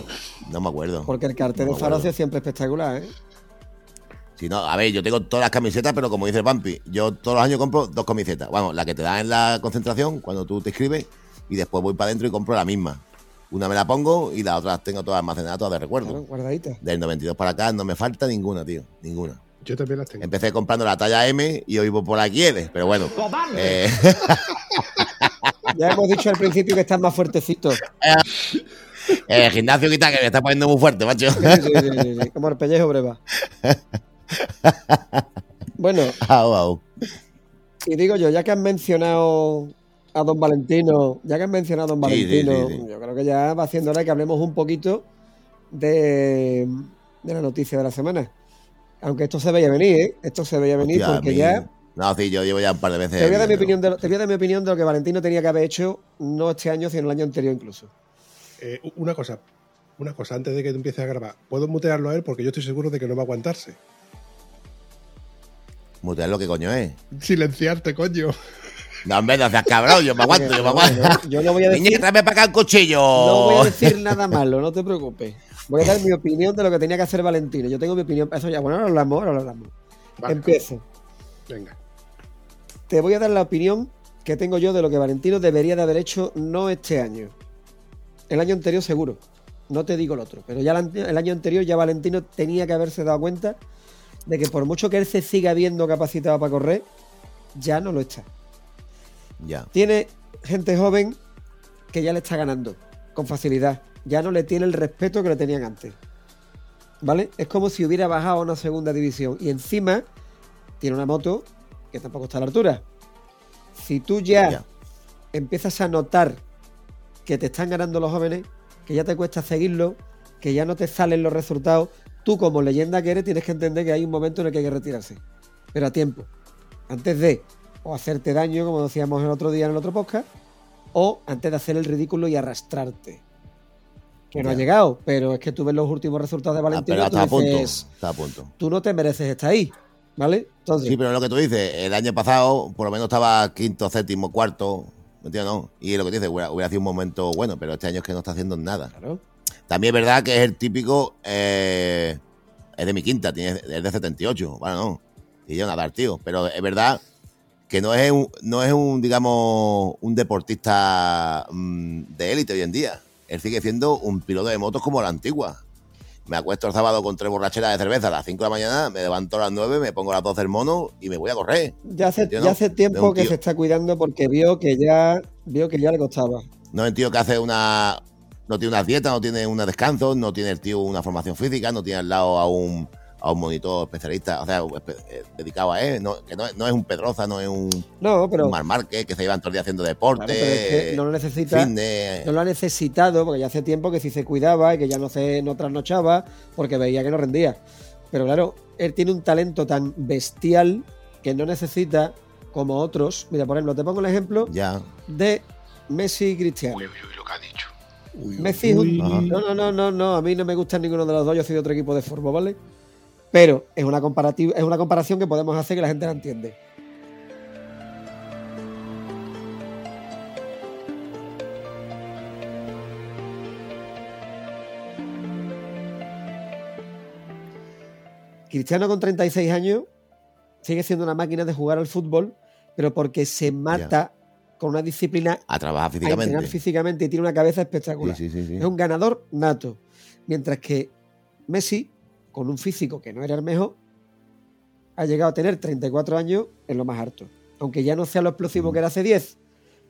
No me acuerdo. Porque el cartel de Faro es siempre espectacular, ¿eh? Si no, a ver, yo tengo todas las camisetas, pero como dice el Pampi, yo todos los años compro dos camisetas. Vamos, la que te dan en la concentración, cuando tú te escribes, y después voy para adentro y compro la misma. Una me la pongo y las otras tengo todas almacenadas, todas de recuerdo. guardaditas. Del 92 para acá no me falta ninguna, tío. Ninguna. Yo también las tengo. Empecé comprando la talla M y hoy voy por la XL, pero bueno. Eh... ya hemos dicho al principio que estás más fuertecito. El gimnasio quita que me está poniendo muy fuerte, macho. Sí, sí, sí, Como el pellejo breva. Bueno. Y digo yo, ya que has mencionado a don Valentino, ya que has mencionado a don Valentino, yo creo que ya va siendo hora que hablemos un poquito de, la noticia de la semana. Aunque esto se veía venir, ¿eh? Esto se veía venir porque ya... No, sí, yo llevo ya un par de veces. Te voy, a dar mi opinión de, te voy a dar mi opinión de lo que Valentino tenía que haber hecho, no este año, sino el año anterior incluso. Eh, una cosa, una cosa, antes de que empieces a grabar, ¿puedo mutearlo a él? Porque yo estoy seguro de que no va a aguantarse. ¿Mutear lo que coño es? Silenciarte, coño. No, hombre, no seas cabrón, yo me aguanto, yo me aguanto. yo no voy a decir. Niña, tráeme para acá el cuchillo. No voy a decir nada malo, no te preocupes. Voy a dar mi opinión de lo que tenía que hacer Valentino. Yo tengo mi opinión. Eso ya, bueno, ahora hablamos, ahora hablamos. Empiezo. Venga. Te voy a dar la opinión que tengo yo de lo que Valentino debería de haber hecho no este año. El año anterior seguro. No te digo el otro. Pero ya el año anterior ya Valentino tenía que haberse dado cuenta de que por mucho que él se siga viendo capacitado para correr, ya no lo está. Ya. Tiene gente joven que ya le está ganando con facilidad. Ya no le tiene el respeto que le tenían antes. ¿Vale? Es como si hubiera bajado a una segunda división. Y encima tiene una moto que tampoco está a la altura. Si tú ya, empiezas a notar que te están ganando los jóvenes, que ya te cuesta seguirlo, que ya no te salen los resultados, tú como leyenda que eres tienes que entender que hay un momento en el que hay que retirarse. Pero a tiempo. Antes de o hacerte daño, como decíamos el otro día en el otro podcast, o antes de hacer el ridículo y arrastrarte. Que no ha llegado, pero es que tú ves los últimos resultados de ah, Valentín está, a punto, está a punto. Tú no te mereces estar ahí, ¿vale? Entonces, sí, pero lo que tú dices, el año pasado por lo menos estaba quinto, séptimo, cuarto, ¿me entiendes? No? Y lo que dices, hubiera, hubiera sido un momento bueno, pero este año es que no está haciendo nada. Claro. También es verdad que es el típico, eh, es de mi quinta, tiene, es de 78, bueno, no, y yo nada, tío, pero es verdad que no es un, no es un digamos, un deportista mm, de élite hoy en día. Él sigue siendo un piloto de motos como la antigua. Me acuesto el sábado con tres borracheras de cerveza a las 5 de la mañana, me levanto a las 9, me pongo a las 12 del mono y me voy a correr. Ya hace, ya hace tiempo que se está cuidando porque vio que ya vio que ya le costaba. No es el tío que hace una. No tiene una dieta, no tiene un descanso, no tiene el tío una formación física, no tiene al lado a un a un monitor especialista, o sea, eh, dedicado a él, no, que no, no es un Pedroza, no es un, No, pero, un Mar Márquez, que se llevan todo el día haciendo claro, deporte, pero es que no lo necesita. fitness. No lo ha necesitado porque ya hace tiempo que sí se cuidaba y que ya no se no trasnochaba porque veía que no rendía. Pero claro, él tiene un talento tan bestial que no necesita como otros. Mira, por ejemplo, te pongo el ejemplo Ya. de Messi y Cristiano. Uy, uy, uy, lo que ha dicho. Messi es un- Uy. Ajá. No, no, no, no, no, a mí no me gusta ninguno de los dos, yo soy de otro equipo de fútbol, ¿vale? Pero es una comparativa, es una comparación que podemos hacer que la gente la entiende. Cristiano con 36 años sigue siendo una máquina de jugar al fútbol, pero porque se mata con una disciplina A trabajar a físicamente. entrenar físicamente y tiene una cabeza espectacular. Sí, sí, sí, sí. Es un ganador nato. Mientras que Messi, con un físico que no era el mejor, ha llegado a tener 34 años en lo más alto. Aunque ya no sea lo explosivo Mm. que era hace 10,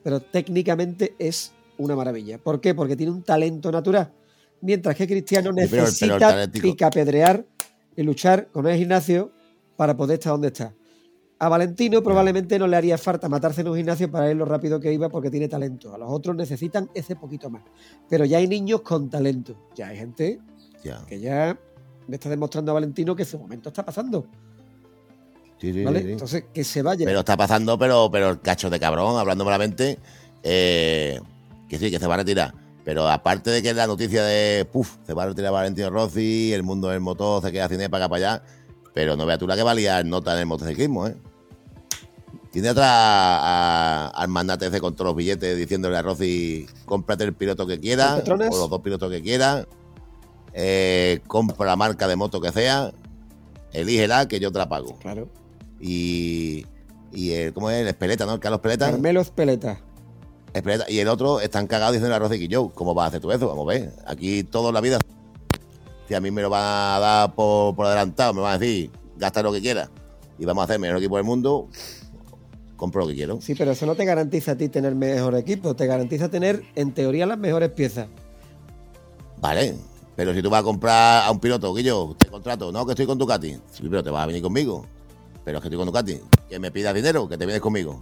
pero técnicamente es una maravilla. ¿Por qué? Porque tiene un talento natural. Mientras que Cristiano pero el- pero el necesita taléntico- picapedrear y luchar con el gimnasio para poder estar donde está. A Valentino probablemente no le haría falta matarse en un gimnasio para ir lo rápido que iba porque tiene talento. A los otros necesitan ese poquito más. Pero ya hay niños con talento. Ya hay gente Ya. que ya le está demostrando a Valentino que su momento está pasando. Sí, sí, ¿vale? sí. Entonces, que se vaya. Pero está pasando, pero, pero el cacho de cabrón, hablando malamente, eh, que sí, que se va a retirar. Pero aparte de que la noticia de, puf, se va a retirar Valentino Rossi, el mundo del motor se queda cine para acá para allá, pero no veas tú la que valía nota en el motociclismo, ¿eh? Tiene atrás al mandate ese con todos los billetes diciéndole a Rossi, cómprate el piloto que quiera, o los dos pilotos que quiera, eh, compra la marca de moto que sea, elígela que yo te la pago Claro. y, y el, ¿cómo es? El Espeleta, ¿no? El Carlos Peleta. Carmelo Espeleta. Espeleta. Y el otro están cagados diciendo a Rosy que yo, ¿cómo vas a hacer tú eso? Vamos a ver. Aquí toda la vida. Si a mí me lo van a dar por, por adelantado, me van a decir, gasta lo que quieras. Y vamos a hacer el mejor equipo del mundo, compro lo que quiero. Sí, pero eso no te garantiza a ti tener mejor equipo. Te garantiza tener, en teoría, las mejores piezas. Vale. Pero si tú vas a comprar a un piloto, yo te contrato, no, que estoy con Ducati. Sí, pero te vas a venir conmigo. Pero es que estoy con Ducati. Que me pidas dinero, que te vienes conmigo.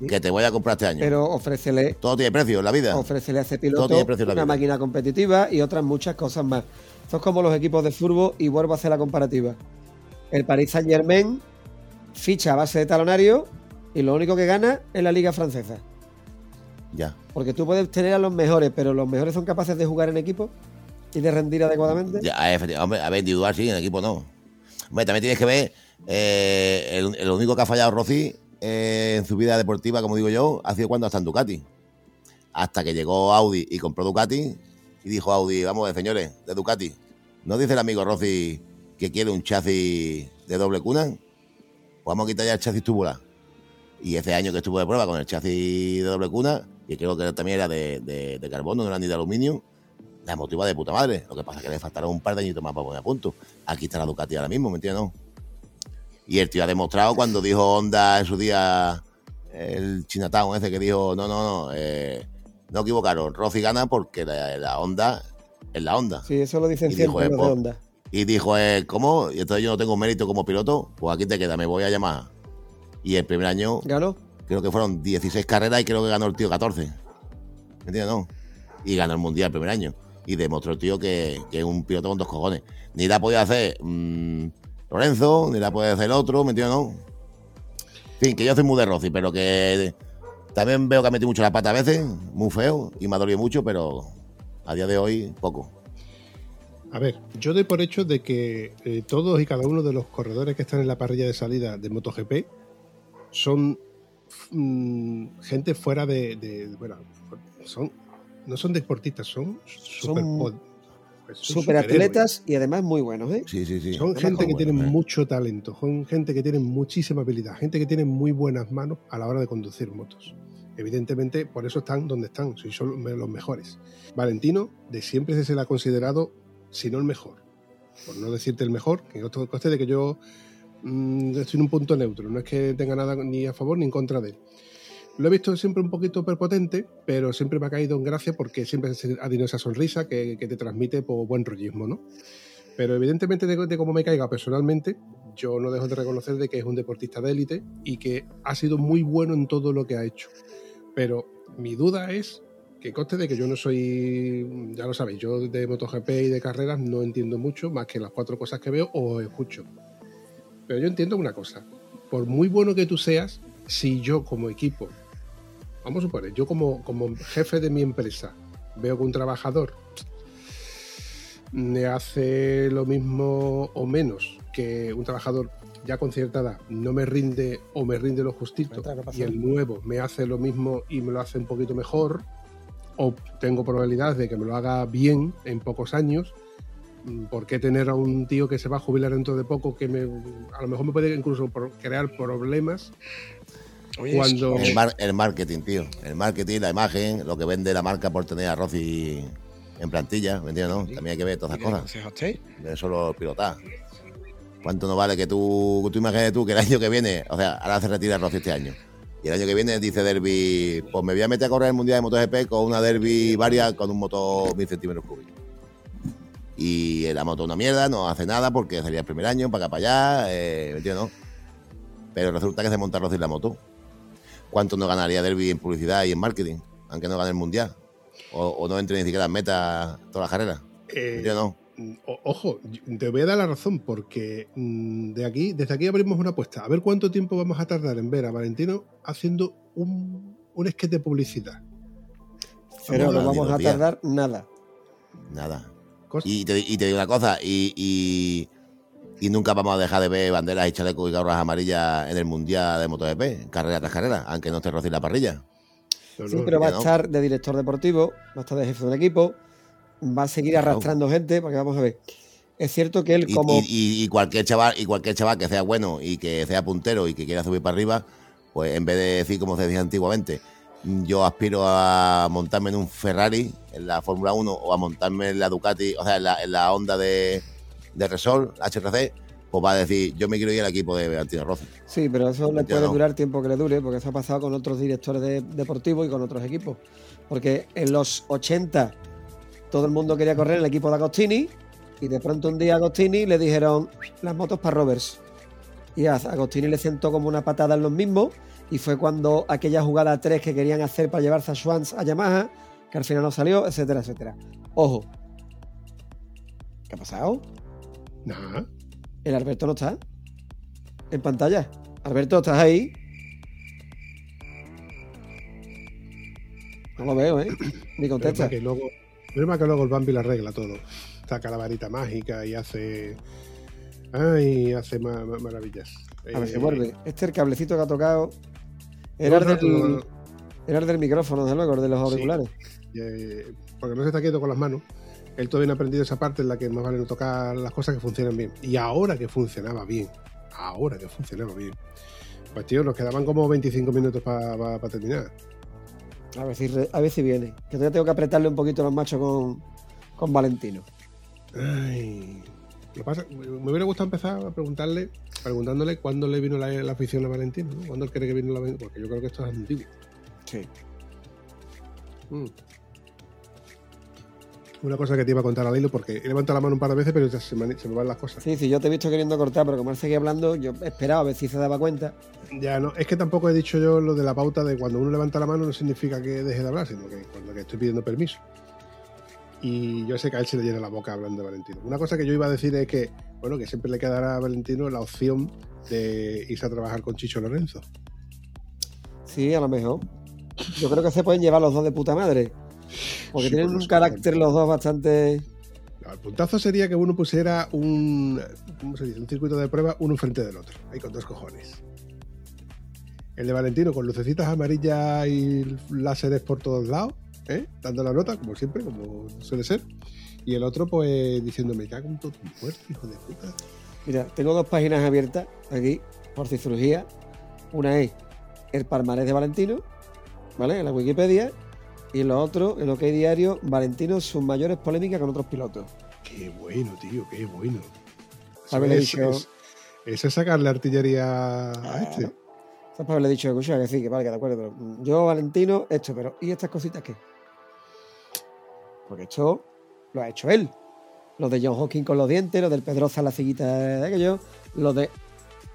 Sí. Que te voy a comprar este año. Pero ofrécele, Todo tiene precio en la vida. ofrécele a ese piloto una vida. máquina competitiva y otras muchas cosas más. Esto es como los equipos de fútbol y vuelvo a hacer la comparativa. El Paris Saint Germain ficha a base de talonario y lo único que gana es la liga francesa. Ya. Porque tú puedes tener a los mejores, pero los mejores son capaces de jugar en equipo y de rendir adecuadamente. Ya, efectivamente. A ver, individual sí, en equipo no. Hombre, también tienes que ver, eh, el, único que ha fallado Rossi eh, en su vida deportiva, como digo yo, ha sido cuando hasta en Ducati. Hasta que llegó Audi y compró Ducati y dijo Audi, vamos ver, señores, de Ducati. ¿No dice el amigo Rossi que quiere un chasis de doble cuna? Pues vamos a quitar ya el chasis tubular. Y ese año que estuvo de prueba con el chasis de doble cuna, que creo que también era de, de- de carbono, no era ni de aluminio, la moto iba de puta madre. Lo que pasa es que le faltaron un par de añitos más para poner a punto. Aquí está la Ducati ahora mismo, ¿me entiendes? no? Y el tío ha demostrado cuando dijo Honda en su día, el Chinatown ese que dijo, no, no, no, eh, no equivocaron, Rossi gana porque la, la Honda es la Honda. Sí, eso lo dicen Y siempre dijo, los de Honda. Y dijo, eh, ¿cómo? Y entonces yo no tengo mérito como piloto, pues aquí te queda, me voy a llamar. Y el primer año ¿Ganó? creo que fueron 16 carreras y creo que ganó el tío 14. ¿Me entiendes? No. Y ganó el mundial el primer año. Y demostró el tío que, es un piloto con dos cojones. Ni la podía hacer mm, Lorenzo, ni la puede hacer el otro, ¿me entiendes? No. En fin, que yo soy muy de Rossi, pero que también veo que ha metido mucho la pata a veces, muy feo, y me ha dolido mucho, pero a día de hoy, poco. A ver, yo doy por hecho de que eh, todos y cada uno de los corredores que están en la parrilla de salida de MotoGP son mm, gente fuera de- bueno, son no son deportistas, son super, Son pues, Superatletas y además muy buenos, ¿eh? Sí, sí, sí. Son Además, gente que tiene ¿eh? mucho talento, son gente que tiene muchísima habilidad, gente que tiene muy buenas manos a la hora de conducir motos. Evidentemente, por eso están donde están, si son los mejores. Valentino, de siempre se le ha considerado, si no el mejor, por no decirte el mejor, que esto coste de que yo mm, estoy en un punto neutro, no es que tenga nada ni a favor ni en contra de él. Lo he visto siempre un poquito perpotente, pero siempre me ha caído en gracia porque siempre ha tenido esa sonrisa que, que te transmite por buen rollismo, ¿no? Pero evidentemente de, de cómo me caiga personalmente, yo no dejo de reconocer de que es un deportista de élite y que ha sido muy bueno en todo lo que ha hecho. Pero mi duda es que conste de que yo no soy, ya lo sabéis, yo de MotoGP y de carreras no entiendo mucho más que las cuatro cosas que veo o escucho. Pero yo entiendo una cosa, por muy bueno que tú seas, si yo como equipo, vamos a suponer, yo como, como jefe de mi empresa, veo que un trabajador me hace lo mismo o menos que un trabajador ya con cierta edad no me rinde o me rinde lo justito y el nuevo me hace lo mismo y me lo hace un poquito mejor o tengo probabilidades de que me lo haga bien en pocos años mm, ¿por qué tener a un tío que se va a jubilar dentro de poco que me, a lo mejor me puede incluso crear problemas cuando... El, el, marketing, tío. El marketing, la imagen, lo que vende la marca por tener a Rossi en plantilla, ¿me entiendes? No? También hay que ver todas esas cosas. De solo pilotar. ¿Cuánto no vale que tú, tú imagines tú que el año que viene, o sea, ahora se retira Rossi este año, y el año que viene dice Derby, pues me voy a meter a correr el Mundial de MotoGP con una Derby varia con un motor 1000 centímetros cúbicos. Y la moto una mierda, no hace nada porque sería el primer año, para acá, para allá, eh, ¿me entiendes? No? Pero resulta que se monta Rossi la moto. ¿Cuánto no ganaría Derby en publicidad y en marketing? Aunque no gane el Mundial. O, no entre ni siquiera en meta toda la carrera. Eh, Yo no. Ojo, te voy a dar la razón porque mm, de aquí, desde aquí abrimos una apuesta. A ver cuánto tiempo vamos a tardar en ver a Valentino haciendo un, un sketch de publicidad. Pero no vamos a tardar nada. Nada. Y te, y te, digo una cosa, y, y, nunca vamos a dejar de ver banderas y chalecos y garras amarillas en el Mundial de MotoGP, carrera tras carrera, aunque no esté rociendo la parrilla. sí, pero va a estar de director deportivo, va a estar de jefe del equipo, va a seguir arrastrando gente, porque vamos a ver. Es cierto que él como... Y, cualquier chaval, y cualquier chaval que sea bueno y que sea puntero y que quiera subir para arriba, pues en vez de decir como se decía antiguamente, yo aspiro a montarme en un Ferrari en la Fórmula 1 o a montarme en la Ducati, o sea, en la, en la Honda de, de Resol, HRC, pues va a decir, yo me quiero ir al equipo de Valentino Rossi. Sí, pero eso le puede durar tiempo que le dure, porque eso ha pasado con otros directores de, deportivos y con otros equipos. Porque en los 80 todo el mundo quería correr en el equipo de Agostini y de pronto un día a Agostini le dijeron las motos para Roberts. Y a Agostini le sentó como una patada en los mismos y fue cuando aquella jugada 3 que querían hacer para llevarse a Schwanz a Yamaha, que al final no salió, etcétera, etcétera. Ojo. ¿Qué ha pasado? Nada. El Alberto no está. En pantalla. Alberto, ¿estás ahí? No lo veo, ¿eh? Ni contesta. Que luego, que luego el Bambi la arregla todo. Saca la varita mágica y hace. Ay, hace maravillas. A ver si eh, vuelve. Este es el cablecito que ha tocado. Era el del, era del micrófono, desde luego, de los auriculares. Eh, porque no se está quieto con las manos. Él todavía no ha aprendido esa parte en la que más vale no tocar las cosas que funcionan bien. Y ahora que funcionaba bien, ahora que funcionaba bien, pues tío, nos quedaban como 25 minutos para terminar. A ver si, a ver si viene. Que todavía tengo que apretarle un poquito los machos con, con Valentino. Ay. Lo pasa, me hubiera gustado empezar a preguntarle, preguntándole cuándo le vino la, afición a Valentino, ¿no? ¿Cuándo cree que vino la Porque yo creo que esto es antiguo. Sí. Mm. Una cosa que te iba a contar a Lilo, porque he levantado la mano un par de veces, pero ya se me, van las cosas. Sí, sí, yo te he visto queriendo cortar, pero como él seguía hablando, yo esperaba a ver si se daba cuenta. Ya, no, es que tampoco he dicho yo lo de la pauta de cuando uno levanta la mano no significa que deje de hablar, sino que cuando estoy pidiendo permiso. Y yo sé que a él se le llena la boca hablando de Valentino. Una cosa que yo iba a decir es que, bueno, que siempre le quedará a Valentino la opción de irse a trabajar con Chicho Lorenzo. Sí, a lo mejor. Yo creo que se pueden llevar los dos de puta madre. Porque tienen un carácter los dos bastante. el puntazo sería que uno pusiera un. ¿Cómo se dice? Un circuito de prueba uno frente del otro. Ahí con dos cojones. El de Valentino con lucecitas amarillas y láseres por todos lados, ¿eh? dando la nota, como siempre, como suele ser. Y el otro, pues, diciéndome, cago en todo tu muerto, hijo de puta. Mira, tengo dos páginas abiertas aquí, por cirugía. Una es el palmarés de Valentino, ¿vale? En la Wikipedia. Y lo otro, en lo que hay diario, Valentino, sus mayores polémicas con otros pilotos. Qué bueno, tío, qué bueno. Eso es, eso es sacarle artillería a este. Eso es para haberle dicho, escucha, que sí, que vale, que de acuerdo. yo, Valentino, esto, pero ¿y estas cositas qué? Porque esto lo ha hecho él. Los de John Hawking con los dientes, los del Pedroza la ciguita de aquello, los de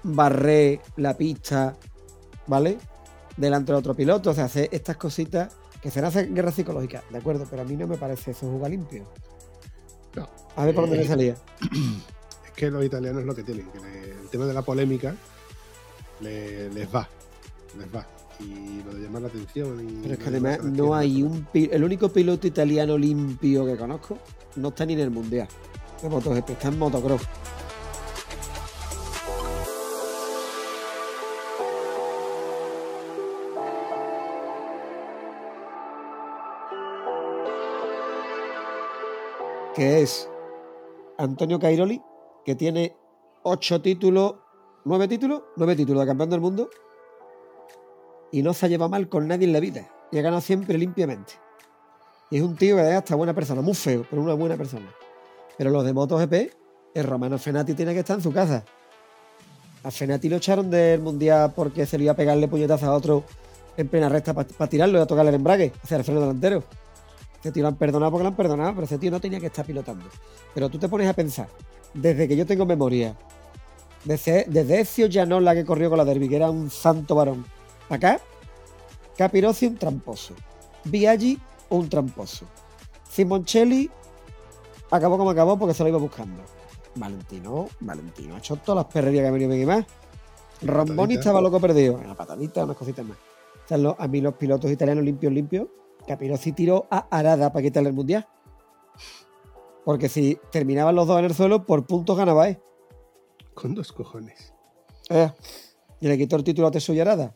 Barré la pista, ¿vale? Delante de otro piloto, o sea, hace estas cositas que se hace guerra psicológica, de acuerdo, pero a mí no me parece eso jugar limpio. No. A ver por dónde me Eh, salía. Es que los italianos lo que tienen, que le- el tema de la polémica le- les va, les va. Y lo de llamar la atención. Y Pero es que además no hay un el único piloto italiano limpio que conozco no está ni en el mundial de MotoGP, está en motocross. Que es Antonio Cairoli, que tiene ocho títulos, nueve títulos, nueve títulos de campeón del mundo y no se lleva mal con nadie en la vida. Y ha ganado siempre limpiamente. Y es un tío que es hasta buena persona, muy feo, pero una buena persona. Pero los de MotoGP, el Romano Fenati tiene que estar en su casa. A Fenati lo echaron del mundial porque se le iba a pegarle puñetazos a otro en plena recta para tirarlo y a tocarle el embrague, hacia el freno delantero. Ese tío lo han perdonado porque lo han perdonado, pero ese tío no tenía que estar pilotando. Pero tú te pones a pensar, desde que yo tengo memoria, desde, desde Ezio Gianola que corrió con la Derby, que era un santo varón, acá, Capirozzi un tramposo, Biaggi un tramposo, Simoncelli acabó como acabó porque se lo iba buscando. Valentino, Valentino ha hecho todas las perrerías que ha venido bien y más. Romboni patadita. estaba loco perdido. Una patadita, unas cositas más. O sea, a mí los pilotos italianos limpios, limpios, Capirozzi tiró a Arada para quitarle el mundial. Porque si terminaban los dos en el suelo, por puntos ganaba él. Con dos cojones. Eh, y le quitó el título a Teso y Arada,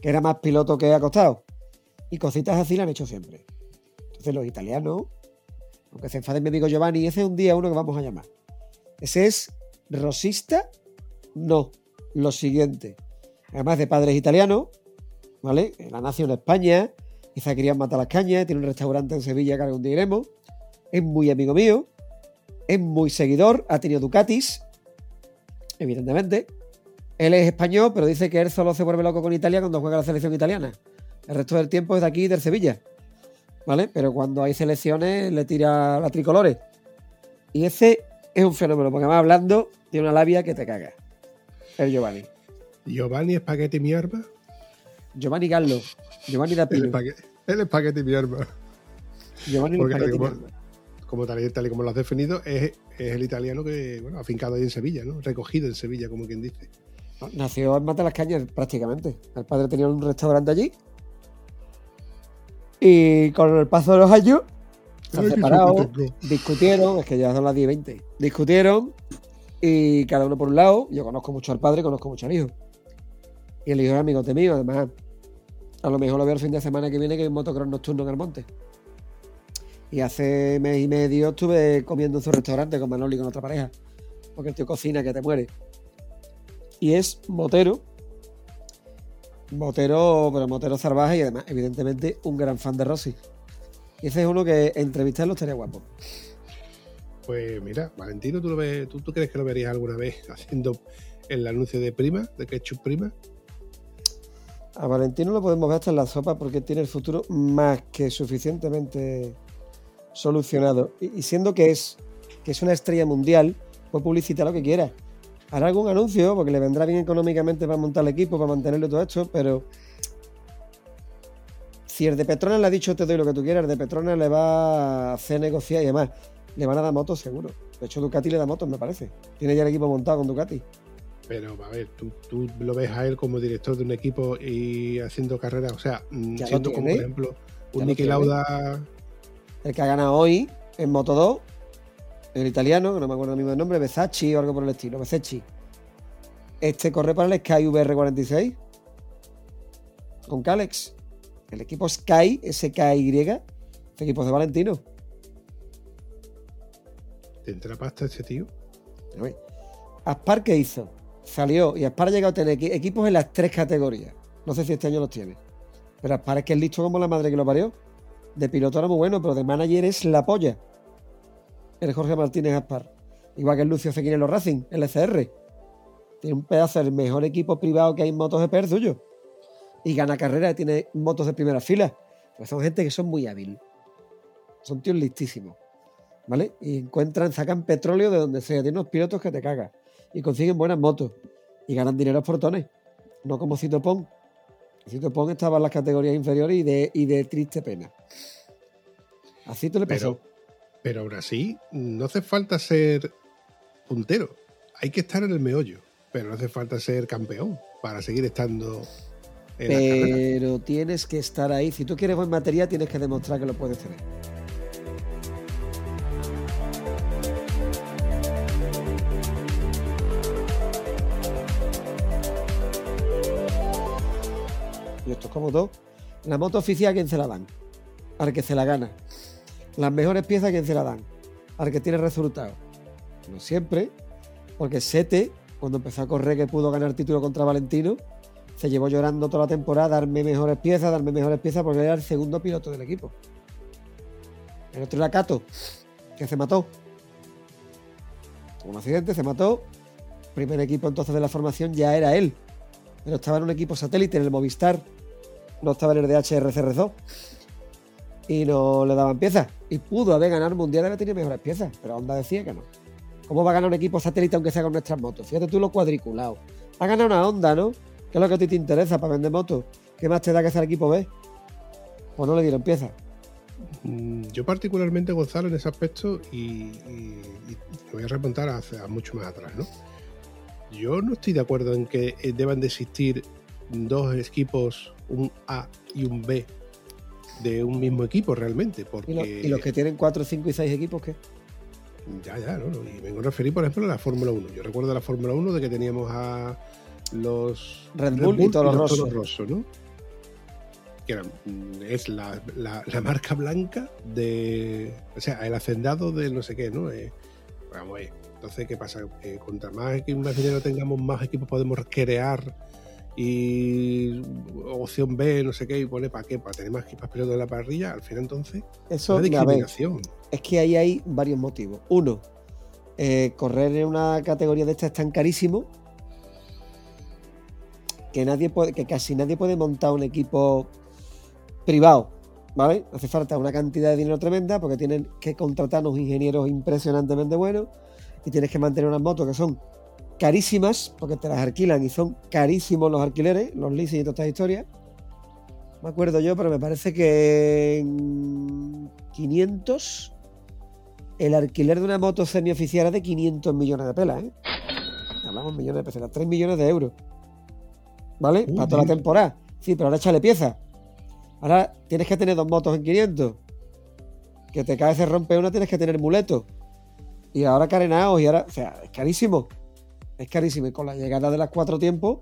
que era más piloto que acostado. Y cositas así le han hecho siempre. Entonces los italianos, aunque se enfade mi amigo Giovanni, ese es un día uno que vamos a llamar. Ese es rosista, no, lo siguiente. Además de padres italianos, ¿vale? La nació en España, querían matar las cañas, tiene un restaurante en Sevilla que algún día iremos. Es muy amigo mío, es muy seguidor, ha tenido Ducatis, evidentemente. Él es español, pero dice que él solo se vuelve loco con Italia cuando juega la selección italiana. El resto del tiempo es de aquí, del Sevilla. ¿Vale? Pero cuando hay selecciones le tira la tricolores. Y ese es un fenómeno, porque además hablando tiene una labia que te caga. El Giovanni. Giovanni Espagueti mi arma. Giovanni Gallo. Giovanni da El, espagueti, mi arma. Giovanni Porque tal y como, tal, y- tal y como lo has definido, es, es el italiano que, bueno, afincado ahí en Sevilla, ¿no? Recogido en Sevilla, como quien dice. Nació en Mata las Cañas prácticamente. El padre tenía un restaurante allí. Y con el paso de los años se han separado, discutieron, es que ya son las 10 y 20. Discutieron y cada uno por un lado. Yo conozco mucho al padre, conozco mucho al hijo. Y el hijo es amigo de mío, además. A lo mejor lo veo el fin de semana que viene que hay un motocross nocturno en el monte. Y hace mes y medio estuve comiendo en su restaurante con Manoli y con otra pareja. Porque el tío cocina que te muere. Y es motero. Motero, pero motero salvaje y además, evidentemente, un gran fan de Rossi. Y ese es uno que entrevistarlo estaría guapo. Pues mira, Valentino, ¿tú, lo ves, tú, tú crees que lo verías alguna vez haciendo el anuncio de prima, de ketchup prima? A Valentino lo podemos ver hasta en la sopa porque tiene el futuro más que suficientemente solucionado. Y, siendo que es, que es una estrella mundial, puede publicitar lo que quiera. Hará algún anuncio porque le vendrá bien económicamente para montar el equipo, para mantenerlo todo esto, pero si el de Petronas le ha dicho te doy lo que tú quieras, el de Petronas le va a hacer negociar y además le van a dar motos seguro. De hecho, Ducati le da motos, me parece. Tiene ya el equipo montado con Ducati. Pero, a ver, tú, tú lo ves a él como director de un equipo y haciendo carreras, o sea, mm, Ya siendo como, por ejemplo, un Niki. Lauda. El que ha ganado hoy en Moto 2, el italiano, que no me acuerdo el mismo del nombre, Bezacci o algo por el estilo, Bezacci. Este corre para el Sky VR46 con Calex. El equipo Sky, SKY, este equipo de Valentino. ¿Tendrá pasta ese tío? A ver, Aspar, ¿qué hizo? Salió y Aspar ha llegado a tener equi- equipos en las tres categorías. No sé si este año los tiene. Pero Aspar es que es listo como la madre que lo parió. De piloto era muy bueno, pero de manager es la polla. El Jorge Martínez Aspar. Igual que el Lucio Fequín en los Racing, el ECR. Tiene un pedazo del mejor equipo privado que hay en motos de el suyo. Y gana carrera tiene motos de primera fila. Pues son gente que son muy hábil. Son tíos listísimos. ¿vale? Y encuentran, sacan petróleo de donde sea, tienen unos pilotos que te cagas y consiguen buenas motos y ganan dinero a portones, no como Cito Pong. Cito Pong estaba en las categorías inferiores y de, y de triste pena. Así te le pasó. Pero, pero aún así, no hace falta ser puntero. Hay que estar en el meollo, pero no hace falta ser campeón para seguir estando en. Pero tienes que estar ahí. Si tú quieres buen material, tienes que demostrar que lo puedes tener. Y esto es como todo. La moto oficial, ¿a quién se la dan? Al que se la gana. Las mejores piezas, ¿a quién se la dan? Al que tiene resultados. No siempre, porque Sete, cuando empezó a correr que pudo ganar título contra Valentino, se llevó llorando toda la temporada, darme mejores piezas, darme mejores piezas, porque era el segundo piloto del equipo. El otro era Cato, que se mató. Tuvo un accidente, se mató. Primer equipo entonces de la formación ya era él. Pero estaba en un equipo satélite, en el Movistar. No estaba en el DHRCR2. Y no le daban piezas. Y pudo haber ganado el mundial, haber tenido mejores piezas. Pero Honda decía que no. ¿Cómo va a ganar un equipo satélite aunque sea con nuestras motos? Fíjate tú lo cuadriculado. Ha ganado una Honda, ¿no? ¿Qué es lo que a ti te interesa para vender motos? ¿Qué más te da que ser equipo B? Pues no le dieron piezas. Mm, Yo particularmente, Gonzalo, en ese aspecto, y, me voy a remontar a mucho más atrás, ¿no? Yo no estoy de acuerdo en que eh, deban de existir dos equipos, un A y un B, de un mismo equipo realmente, ¿Y, porque... y los que tienen 4, 5 y 6 equipos qué? Ya, ya, ¿no? Y vengo a referir, por ejemplo, a la Fórmula 1. Yo recuerdo la Fórmula 1 de que teníamos a los Red Bull y Toro Rosso. Toro Rosso, ¿no? Que era- mm, es la, la- la marca blanca de. O sea, el hacendado de no sé qué, ¿no? Eh, vamos a ver. Entonces, ¿qué pasa? Que contra más, más dinero tengamos, más equipos podemos crear y opción B, no sé qué, y pone para qué, para tener más equipos pilotos de la parrilla, al final entonces, Eso, es ver, discriminación. es que ahí hay varios motivos. Uno, eh, correr en una categoría de esta es tan carísimo que nadie puede, que casi nadie puede montar un equipo privado, ¿vale? Hace falta una cantidad de dinero tremenda porque tienen que contratar unos ingenieros impresionantemente buenos y tienes que mantener unas motos que son carísimas porque te las alquilan y son carísimos los alquileres, los leasing y todas estas historias. Me acuerdo yo, pero me parece que en 500 el alquiler de una moto semioficial es de 500 millones de pelas, ¿eh? Hablamos millones de pesetas, 3 millones de euros. ¿Vale? Uh, Para toda la temporada. Sí, pero ahora échale piezas. Ahora tienes que tener dos motos en 500. Que te cae, se rompe una, tienes que tener muletos. Y ahora carenados, y ahora. O sea, es carísimo. Es carísimo. Y con la llegada de las cuatro tiempos,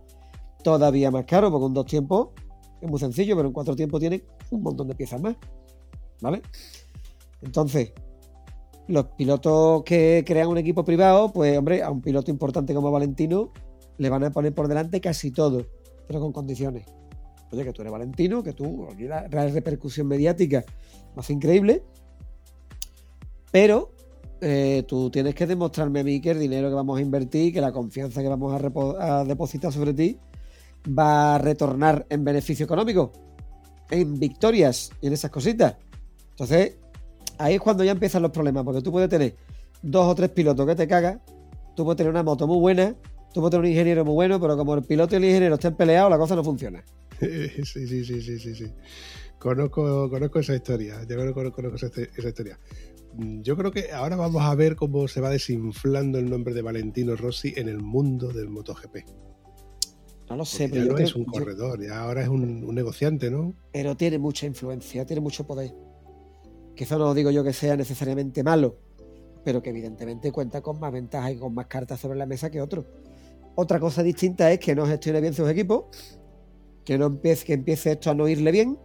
todavía más caro, porque un dos tiempos es muy sencillo, pero en cuatro tiempos tiene un montón de piezas más. ¿Vale? Entonces, los pilotos que crean un equipo privado, pues hombre, a un piloto importante como Valentino le van a poner por delante casi todo, pero con condiciones. Oye, que tú eres Valentino, que tú, la repercusión mediática más increíble, pero eh, tú tienes que demostrarme a mí que el dinero que vamos a invertir, que la confianza que vamos a, depositar sobre ti, va a retornar en beneficio económico, en victorias y en esas cositas. Entonces, ahí es cuando ya empiezan los problemas, porque tú puedes tener dos o tres pilotos que te cagas, tú puedes tener una moto muy buena, tú puedes tener un ingeniero muy bueno, pero como el piloto y el ingeniero estén peleados, la cosa no funciona. Sí, sí, sí, sí, sí, sí. Conozco, conozco esa historia. Yo conozco, conozco esa historia. Mm, Yo creo que ahora vamos a ver cómo se va desinflando el nombre de Valentino Rossi en el mundo del MotoGP. No lo sé, Porque pero ya yo no creo- es un yo- corredor, ya ahora es un, un negociante, ¿no? pero tiene mucha influencia, tiene mucho poder. Que eso no digo yo que sea necesariamente malo, pero que evidentemente cuenta con más ventajas y con más cartas sobre la mesa que otro. Otra cosa distinta es que no gestione bien sus equipos, que no empiece, que empiece esto a no irle bien,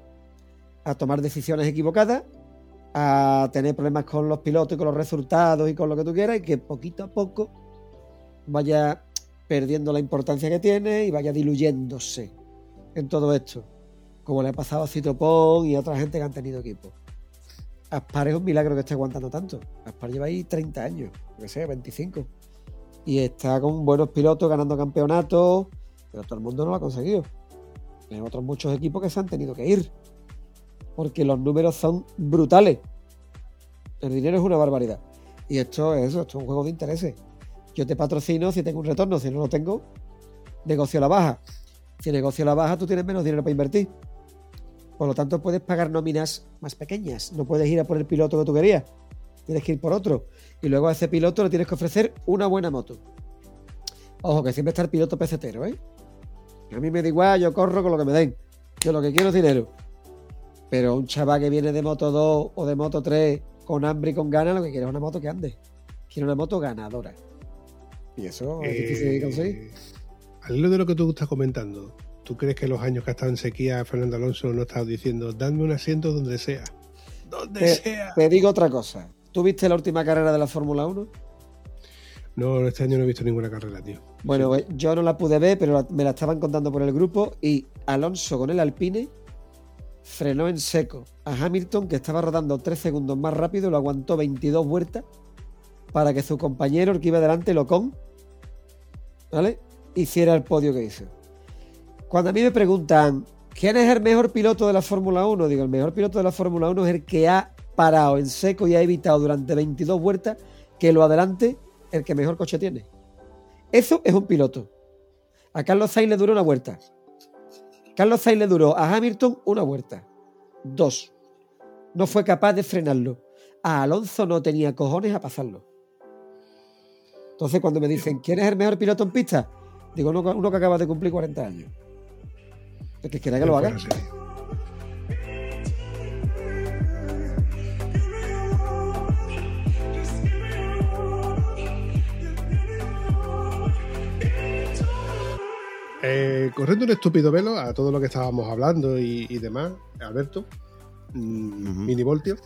a tomar decisiones equivocadas, a tener problemas con los pilotos y con los resultados y con lo que tú quieras, y que poquito a poco vaya perdiendo la importancia que tiene y vaya diluyéndose en todo esto como le ha pasado a Cito Pong y a otra gente que han tenido equipo. Aspar es un milagro que esté aguantando tanto. Aspar lleva ahí 30 años, que sé, 25. Y está con buenos pilotos ganando campeonatos, pero todo el mundo no lo ha conseguido. Hay otros muchos equipos que se han tenido que ir, porque los números son brutales. El dinero es una barbaridad. Y esto es eso, esto es un juego de intereses. Yo te patrocino si tengo un retorno, si no lo tengo, negocio la baja. Si negocio la baja, tú tienes menos dinero para invertir. Por lo tanto, puedes pagar nóminas más pequeñas. No puedes ir a por el piloto que tú querías. Tienes que ir por otro. Y luego a ese piloto le tienes que ofrecer una buena moto. Ojo, que siempre está el piloto pecetero, ¿eh? A mí me da igual, yo corro con lo que me den. Yo lo que quiero es dinero. Pero un chaval que viene de Moto 2 o de Moto 3 con hambre y con ganas, lo que quiere es una moto que ande. Quiere una moto ganadora. Y eso es difícil de conseguir. Eh, al hilo de lo que tú estás comentando, ¿tú crees que los años que ha estado en sequía Fernando Alonso no ha estado diciendo, dadme un asiento donde sea? Donde Te, sea. te digo otra cosa. ¿Tú viste la última carrera de la Fórmula 1? No, este año no he visto ninguna carrera, tío. Bueno, yo no la pude ver, pero me la estaban contando por el grupo y Alonso con el Alpine frenó en seco a Hamilton, que estaba rodando 3 segundos más rápido, lo aguantó 22 vueltas para que su compañero, el que iba delante, Locón, ¿vale? Hiciera el podio que hizo. Cuando a mí me preguntan, ¿quién es el mejor piloto de la Fórmula 1? Digo, el mejor piloto de la Fórmula 1 es el que ha parado en seco y ha evitado durante 22 vueltas que lo adelante el que mejor coche tiene. Eso es un piloto. A Carlos Sainz le duró una vuelta. Carlos Sainz le duró a Hamilton una vuelta. Dos. No fue capaz de frenarlo. A Alonso no tenía cojones a pasarlo. Entonces, cuando me dicen, ¿quién es el mejor piloto en pista? Digo, uno, uno que acaba de cumplir 40 años. El que quiera que lo haga. Eh, corriendo un estúpido velo a todo lo que estábamos hablando y, y demás, Alberto, mm, Ujú. minivoltio.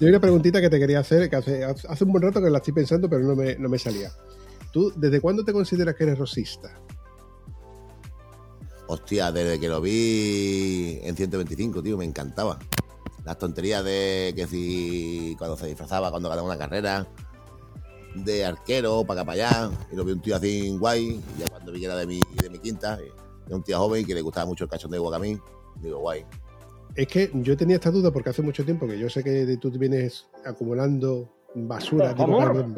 Yo hay una preguntita que te quería hacer, que hace, hace un buen rato que la estoy pensando, pero no me, no me salía. ¿Tú desde cuándo te consideras que eres rosista? Hostia, desde que lo vi en 125, tío, me encantaba. Las tonterías de que si cuando se disfrazaba, cuando ganaba una carrera, de arquero, para acá, para allá, y lo vi un tío así guay, y ya cuando vi que era de mi, de mi quinta, eh, era un tío joven que le gustaba mucho el cachondeo que a mí, digo, guay. Es que yo tenía esta duda porque hace mucho tiempo que yo sé que tú vienes acumulando basura, tipo,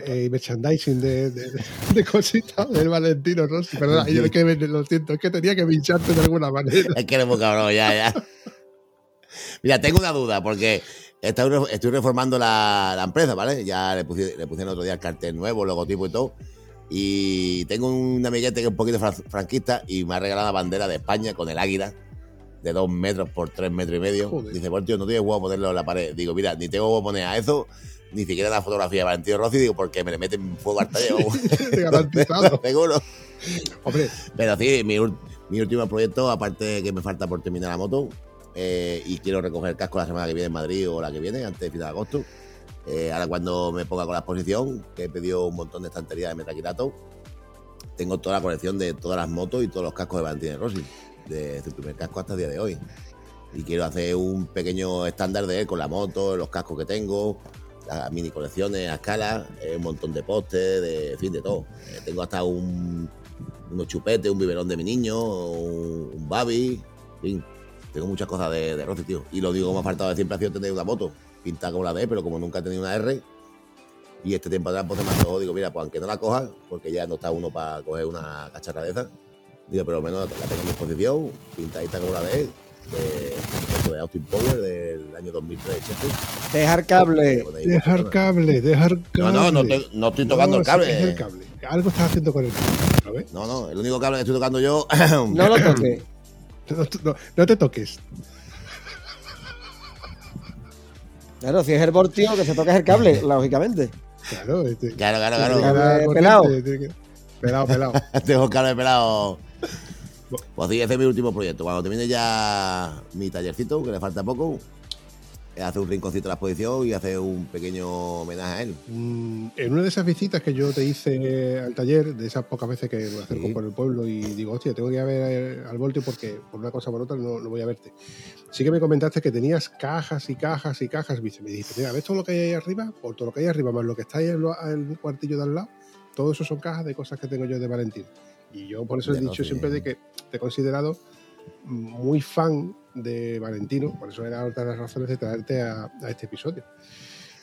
eh, merchandising de, de, de- de cositas del Valentino Rossi. Perdona, yo es que me- lo siento, es que tenía que pincharte de alguna manera. Es que eres muy cabrón, ya, ya. Mira, tengo una duda, porque estoy, re- estoy reformando la, la empresa, ¿vale? Ya le puse, le puse el otro día el cartel nuevo, el logotipo y todo. Y tengo un amiguete que es un poquito fran- franquista y me ha regalado la bandera de España con el águila de dos metros por tres metros y medio. Joder. Dice, pues tío, no tienes huevo a ponerlo en la pared. Digo, mira, ni tengo huevo a poner a eso, ni siquiera la fotografía de Valentino Rossi, digo, porque me le meten fuego al taller. Garantizado. Seguro. Hombre, Pero sí, mi, mi último proyecto, aparte que me falta por terminar la moto, eh, y quiero recoger el casco la semana que viene en Madrid o la que viene, antes de final de agosto. Eh, ahora cuando me ponga con la exposición, que he pedido un montón de estanterías de metaquilato, tengo toda la colección de todas las motos y todos los cascos de Valentino Rossi, desde su primer casco hasta el día de hoy. Y quiero hacer un pequeño estándar de él con la moto, los cascos que tengo, las mini colecciones a escala, eh, un montón de postes, de fin, de todo. Tengo hasta un, unos chupetes, un biberón de mi niño, un, un babi, en fin. Tengo muchas cosas de, de Rossi, tío. Y lo digo, me ha faltado de siempre ha sido tener una moto pintada como la de él, pero como nunca he tenido una R, y este tiempo atrás pues se me antojó, digo, mira, pues aunque no la coja, porque ya no está uno para coger una cacharra de esa, digo, pero al menos la tengo a mi disposición, pintadita como la de él, de, de Austin Power del año 2003 Sheffield. Dejar cable. Dejar cable, dejar No, cable. no, no, te- no estoy tocando No, el sí, cable. Es el cable. Algo estás haciendo con el cable, ¿lo ves? No, no, el único cable que estoy tocando yo. No lo toques. No, no- no te toques. Claro, si es el voltio, que se toque es el cable, lógicamente. Claro, este, claro, claro, claro. Cable pelado. tiene que- Pelado, pelado. Tengo cable pelado. Pues sí, ese es mi último proyecto. Cuando termine ya mi tallercito, que le falta poco, es hacer un rinconcito a la exposición y hacer un pequeño homenaje a él. Mm, En una de esas visitas que yo te hice al taller, de esas pocas veces que me acerco Sí. por el pueblo y digo, hostia, tengo que ir a ver al voltio porque por una cosa o por otra no, no voy a verte. Sí que me comentaste que tenías cajas y cajas y cajas. Me dijiste, mira, ¿ves todo lo que hay ahí arriba? Por todo lo que hay arriba, más lo que está ahí en, el cuartillo de al lado, todo eso son cajas de cosas que tengo yo de Valentín. Y yo por eso he dicho siempre de que te he considerado muy fan de Valentino, por eso era otra de las razones de traerte a, este episodio.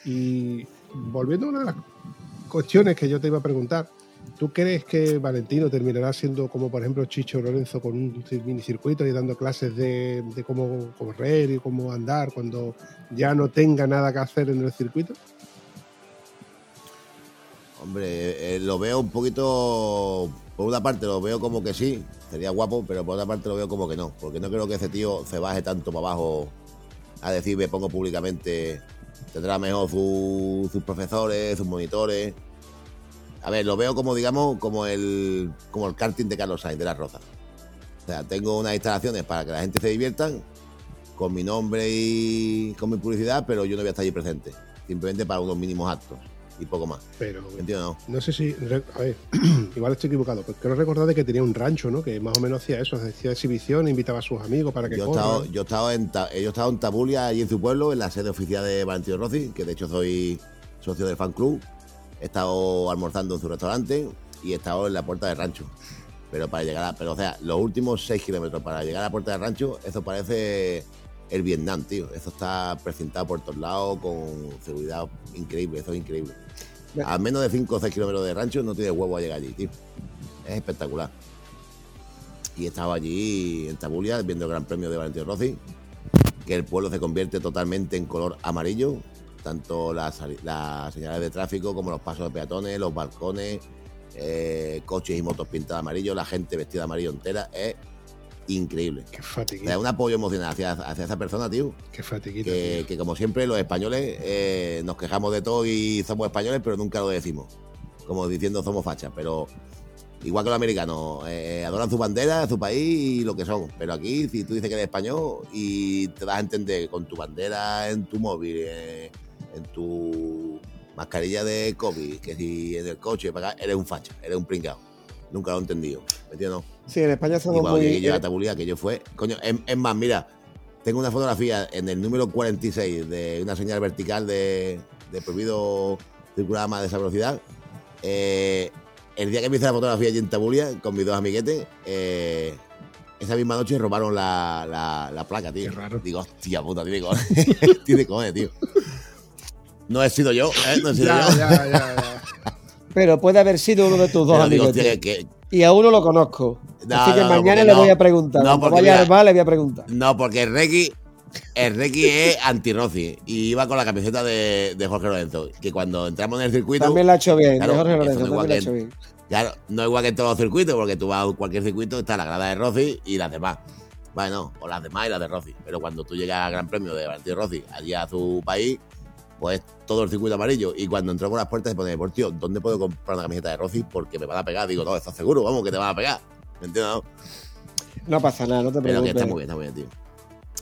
Y volviendo a una de las cuestiones que yo te iba a preguntar, ¿tú crees que Valentino terminará siendo como por ejemplo Chicho Lorenzo con un minicircuito y dando clases de cómo correr y cómo andar cuando ya no tenga nada que hacer en el circuito? Hombre, eh, lo veo un poquito. Por una parte lo veo como que sí, sería guapo, pero por otra parte lo veo como que no, porque no creo que ese tío se baje tanto para abajo a decir, me pongo públicamente, tendrá mejor sus profesores, sus monitores. A ver, lo veo como, digamos, como el, como el karting de Carlos Sainz de la Roza. O sea, tengo unas instalaciones para que la gente se diviertan, con mi nombre y con mi publicidad, pero yo no voy a estar allí presente, simplemente para unos mínimos actos y poco más. Pero entiendo. No sé si, a ver, igual estoy equivocado, pero quiero recordar de que tenía un rancho, ¿no? Que más o menos hacía eso, hacía exhibición, invitaba a sus amigos para que yo he estado, yo he estado en yo he estado en Tabulia, allí en su pueblo, en la sede oficial de Valentino Rossi, que de hecho soy socio del fan club. He estado almorzando en su restaurante y he estado en la puerta del rancho. Pero para llegar a, pero o sea, los últimos 6 kilómetros para llegar a la puerta del rancho, eso parece el Vietnam, tío. Eso está precintado por todos lados con seguridad increíble, eso es increíble. A menos de 5 o 6 kilómetros de rancho no tiene huevo a llegar allí, tío. Es espectacular. Y estaba allí en Tabulia viendo el Gran Premio de Valentino Rossi, que el pueblo se convierte totalmente en color amarillo, tanto las, señales de tráfico como los pasos de peatones, los balcones, eh, coches y motos pintadas amarillo, la gente vestida amarillo entera. Es increíble. Qué fatiguita. un apoyo emocional hacia, esa persona, tío. Qué fatiguita. Que, como siempre, los españoles eh, nos quejamos de todo y somos españoles, pero nunca lo decimos. Como diciendo somos fachas, pero igual que los americanos, eh, adoran su bandera, su país y lo que son. Pero aquí, si tú dices que eres español y te das a entender con tu bandera en tu móvil, eh, en tu mascarilla de COVID, que si en el coche, eres un facha, eres un pringao nunca lo he entendido. ¿Me entiendes? Sí, en España somos muy... llegué yo a Tabulia, que yo fue... Coño, es, más, mira, tengo una fotografía en el número 46 de una señal vertical de, de prohibido circular más de esa velocidad. Eh, el día que me hice la fotografía allí en Tabulia, con mis dos amiguetes, eh, esa misma noche robaron la, la, placa, tío. Qué raro. Digo, hostia puta, tiene cojones. tiene cojones, tío. No he sido yo, ¿eh? No he sido ya, yo. Ya, ya, ya. Pero puede haber sido uno de tus dos amigos. Y a uno lo conozco. Así que mañana le voy a preguntar. No, porque vaya le voy a preguntar. No, porque el Reiki, el es anti-Rossi y iba con la camiseta de, Jorge Lorenzo. Que cuando entramos en el circuito. También la ha hecho bien, Jorge Lorenzo. también la ha hecho bien. Claro, no igual que en todos los circuitos, porque tú vas a cualquier circuito, está la grada de Rossi y las demás. Bueno, o las demás y las de Rossi. Pero cuando tú llegas al Gran Premio de Valentino Rossi, allí a su país, pues todo el circuito amarillo. Y cuando entró por las puertas se pone, por tío, ¿dónde puedo comprar una camiseta de Rossi? Porque me van a pegar. Digo, no, ¿estás seguro? Vamos, que te van a pegar. ¿Me entiendes? No pasa nada, no te preocupes. Pero que está muy bien, está muy bien, tío.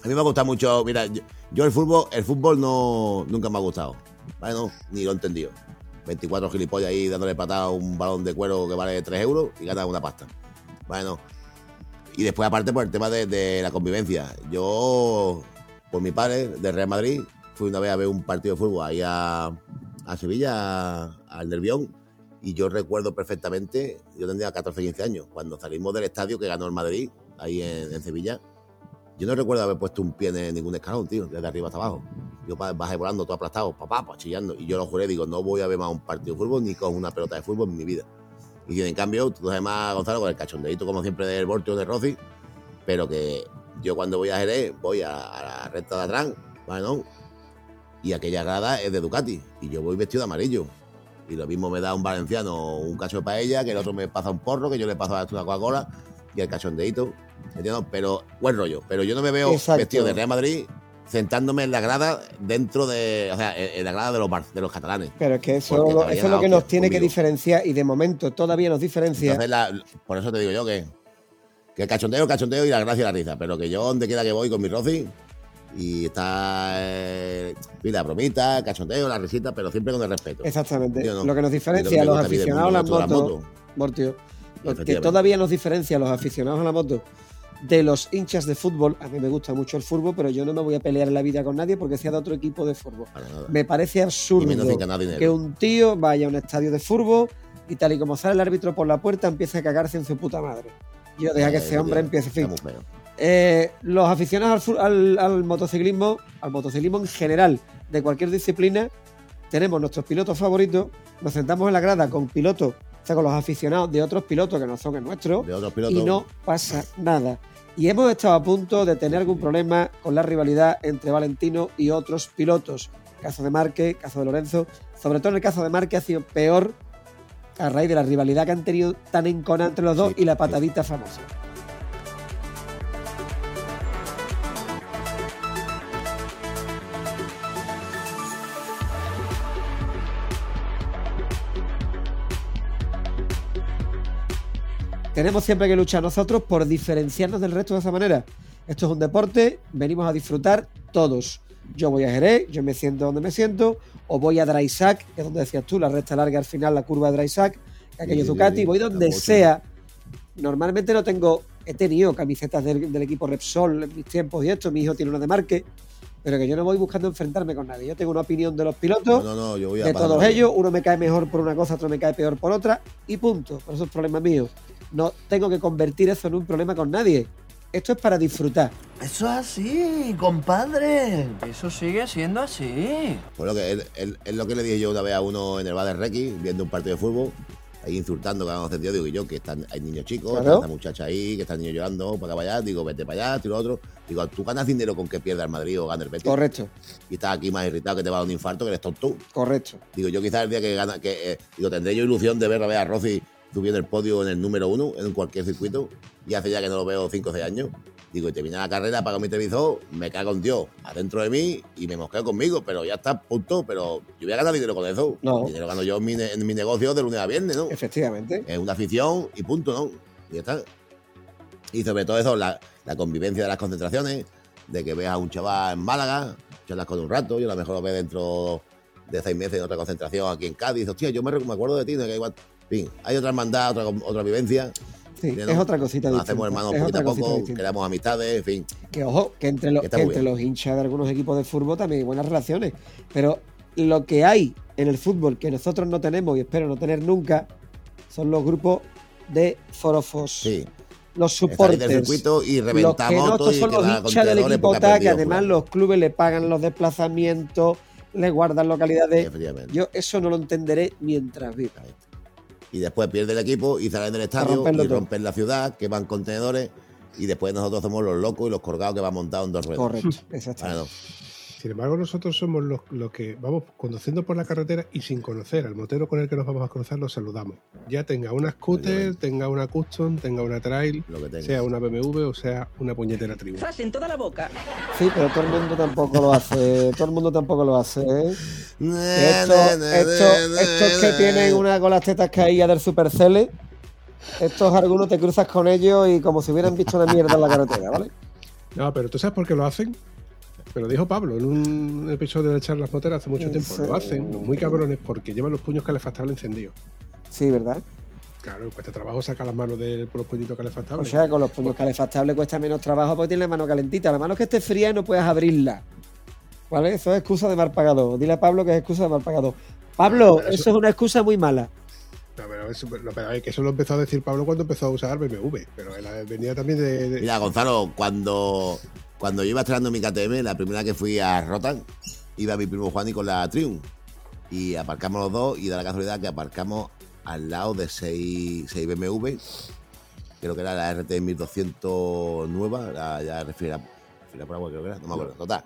A mí me gusta mucho, mira, yo, el fútbol, el fútbol no, nunca me ha gustado. ¿Vale? No, ni lo he entendido. 24 gilipollas ahí dándole patada a un balón de cuero que vale 3 euros y gana una pasta. Bueno. Y después, aparte, por el tema de, de la convivencia. Yo, por mi padre, de Real Madrid, fui una vez a ver un partido de fútbol ahí a, Sevilla, al Nervión, y yo recuerdo perfectamente, yo tendría 14, 15 años, cuando salimos del estadio que ganó el Madrid, ahí en, Sevilla, yo no recuerdo haber puesto un pie en ningún escalón, tío, desde arriba hasta abajo. Yo bajé volando todo aplastado, papá, pues chillando. Y yo lo juré, digo, no voy a ver más un partido de fútbol ni con una pelota de fútbol en mi vida. Y en cambio, tú además, Gonzalo, con el cachondeito, como siempre, del Voltio de Rossi, pero que yo cuando voy a Jerez, voy a, la recta de atrás, bueno, y aquella grada es de Ducati y yo voy vestido de amarillo. Y lo mismo me da un valenciano un cacho de paella, que el otro me pasa un porro, que yo le paso a una Coca-Cola y el cachondeito. ¿Entiendes? Pero buen rollo. Pero yo no me veo vestido de Real Madrid sentándome en la grada dentro de. O sea, en la grada de los, de los catalanes. Pero es que eso, es lo que nos tiene que diferenciar y de momento todavía nos diferencia. por eso te digo yo que. Que el cachondeo, el cachondeo y la gracia y la risa. Pero que yo, donde quiera que voy con mi Rossi, y está eh, la bromita, cachondeo, la risita, pero siempre con el respeto. Exactamente. Lo que nos diferencia a los aficionados a las motos, Mortio, lo que todavía nos diferencia a los aficionados a la moto de los hinchas de fútbol, a mí me gusta mucho el fútbol, pero yo no me voy a pelear en la vida con nadie porque sea de otro equipo de fútbol. Me parece absurdo que un tío vaya a un estadio de fútbol y tal y como sale el árbitro por la puerta empiece a cagarse en su puta madre. Yo deja que ese hombre empiece. Fin. Eh, los aficionados al, motociclismo, al motociclismo en general, de cualquier disciplina, tenemos nuestros pilotos favoritos, nos sentamos en la grada con pilotos, o sea, con los aficionados de otros pilotos que no son el nuestro, De otros pilotos. y no pasa nada. Y hemos estado a punto de tener algún problema con la rivalidad entre Valentino y otros pilotos. Caso de Marque, caso de Lorenzo. Sobre todo en el caso de Marque ha sido peor a raíz de la rivalidad que han tenido tan enconada entre los dos Sí, y la sí. patadita famosa. Tenemos siempre que luchar nosotros por diferenciarnos del resto de esa manera. Esto es un deporte, venimos a disfrutar todos. Yo voy a Jerez, yo me siento donde me siento, o voy a Drysack, que es donde decías tú, la recta larga al final, la curva de Drysack, aquello Ducati, voy donde sea. Normalmente no tengo, he tenido camisetas del, del equipo Repsol en mis tiempos y esto, mi hijo tiene una de Marque, pero que yo no voy buscando enfrentarme con nadie. Yo tengo una opinión de los pilotos, No, no, no, yo voy a de todos ellos, uno me cae mejor por una cosa, otro me cae peor por otra, y punto. Por eso es problema mío. No tengo que convertir eso en un problema con nadie. Esto es para disfrutar. Eso es así, compadre. Eso sigue siendo así. Pues lo que, es, lo que le dije yo una vez a uno en el bar de Requi, viendo un partido de fútbol, ahí insultando que encendido, digo yo, que están, hay niños chicos, Claro. está esta muchacha ahí, que están niños llorando, para acá para allá, digo, vete para allá, tú lo otro. Digo, tú ganas dinero con que pierda el Madrid o gane el Betis. Correcto, Y estás aquí más irritado que te va a dar un infarto que eres tonto. correcto. Digo, yo quizás el día que gana, que eh, digo, tendré yo ilusión de ver a ver a Rossi subiendo el podio en el número uno en cualquier circuito. Y hace ya que no lo veo 5 o 6 años. Digo, y termina la carrera, apago mi televisor, me cago en Dios adentro de mí y me mosqueo conmigo, pero ya está, punto. Pero yo voy a ganar dinero con eso. No. Dinero gano yo en mi, en mi negocio de lunes a viernes, ¿no? Efectivamente. Es una afición y punto, ¿no? Y ya está. Y sobre todo eso, la, la convivencia de las concentraciones, de que veas a un chaval en Málaga, charlas con un rato, yo a lo mejor lo ve dentro de seis meses en otra concentración aquí en Cádiz. Hostia, yo me, me acuerdo de ti, no que igual. Fin, hay otra hermandad, otra, otra vivencia. Sí, es otra cosita Nos distinta. hacemos hermanos es poquito a poco, creamos amistades, en fin. Que ojo, que entre, los, que entre los hinchas de algunos equipos de fútbol también hay buenas relaciones. Pero lo que hay en el fútbol que nosotros no tenemos y espero no tener nunca son los grupos de forofos. Sí. Los Salir del circuito y Los que reventamos no, todo estos y son los hinchas del equipo tal, que además los clubes le pagan los desplazamientos, le guardan localidades. Yo eso no lo entenderé mientras viva. Y después pierde el equipo y salen del estadio y rompen la ciudad, que van contenedores y después nosotros somos los locos y los colgados que van montados en dos ruedas. Correcto, exactamente. Sin embargo, nosotros somos los, los que vamos conduciendo por la carretera y sin conocer al motero con el que nos vamos a cruzar, lo saludamos. Ya tenga una scooter, tenga una custom, tenga una trail, Lo que tenga. sea una BMW o sea una puñetera tribu. ¡Zas en toda la boca! Sí, pero todo el mundo tampoco lo hace. Todo el mundo tampoco lo hace. ¿eh? Estos, que tienen una con las tetas caídas del Supercele, estos algunos te cruzas con ellos y como si hubieran visto una mierda en la carretera, ¿vale? No, pero ¿tú sabes por qué lo hacen? Pero dijo Pablo en un episodio de Charlas Moteras hace mucho tiempo. Sí. Lo hacen, los muy cabrones, porque llevan los puños calefactables encendidos. Sí, ¿verdad? Claro, cuesta trabajo sacar las manos de por los puñitos O calefactables. sea, con los puños calefactables cuesta menos trabajo porque tienes la mano calentita. La mano que esté fría y no puedes abrirla. ¿Vale? Eso es excusa de mal pagado. Dile a Pablo que es excusa de mal pagado. Pablo, eso- eso es una excusa muy mala. No, pero eso, no, pero es que eso lo empezó a decir Pablo cuando empezó a usar BMW. Pero él venía también de. de- Mira, Gonzalo, cuando, cuando yo iba estrenando mi KTM, la primera que fui a Rotan, iba mi primo Juan y con la Triumph. Y aparcamos los dos y da la casualidad que aparcamos al lado de 6, BMW. Creo que era la RT 1200 nueva, la ya por agua, creo que era, no me acuerdo. Total.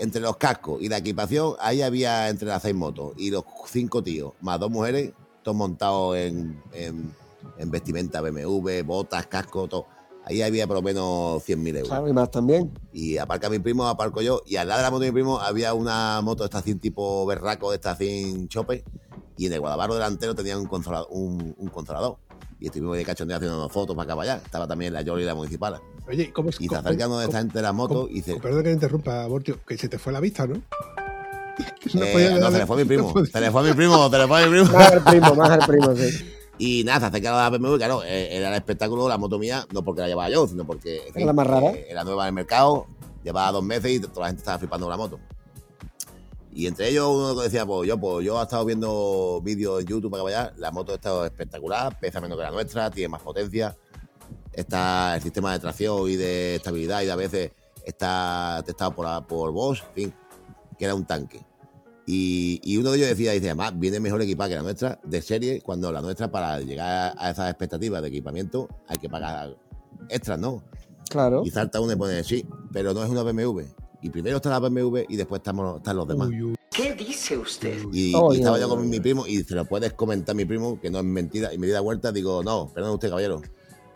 Entre los cascos y la equipación, ahí había entre las seis motos y los cinco tíos, más dos mujeres, todos montados en vestimenta BMW, botas, casco, todo. Ahí había por lo menos 100.000 euros. Claro, y más también. Y aparca mi primo, aparco yo. Y al lado de la moto de mi primo había una moto de estación tipo berraco, de estación chope. Y en el guadabarro delantero tenía un consolador. Un, un consolador. Y estuvimos de cachondeo haciendo unas fotos para acá para allá. Estaba también la Yoli y la municipal. Oye, ¿cómo es Y se cómo- acerca donde cómo- está entre las motos cómo- y dice. Perdón que te interrumpa, Bortio, que se te fue la vista, ¿no? No eh, no, se le fue a mi primo. Se le fue a mi primo, se le fue a mi primo. Más al primo, más al primo, sí. Y nada, se acerca a la BMW, claro, eh, era el espectáculo, la moto mía, no porque la llevaba yo, sino porque en Era la más rara. eh, era nueva en el mercado, llevaba dos meses y toda la gente estaba flipando con la moto. Y entre ellos uno decía, pues yo, pues yo he estado viendo vídeos en YouTube para que vaya, la moto está espectacular, pesa menos que la nuestra, tiene más potencia, está el sistema de tracción y de estabilidad y de a veces está testado por, por Bosch, en fin, que era un tanque. Y, y uno de ellos decía, dice, además, viene mejor equipada que la nuestra, de serie, cuando la nuestra, para llegar a esas expectativas de equipamiento, hay que pagar extras, ¿no? Claro. Y salta uno y pone, sí, pero no es una BMW. Y primero está la BMW y después estamos, están los demás. Uy, uy, ¿Qué dice usted? Y, Oh, y estaba yo con mi primo y se lo puedes comentar a mi primo, que no es mentira, y me di la vuelta, digo, no, perdón usted, caballero.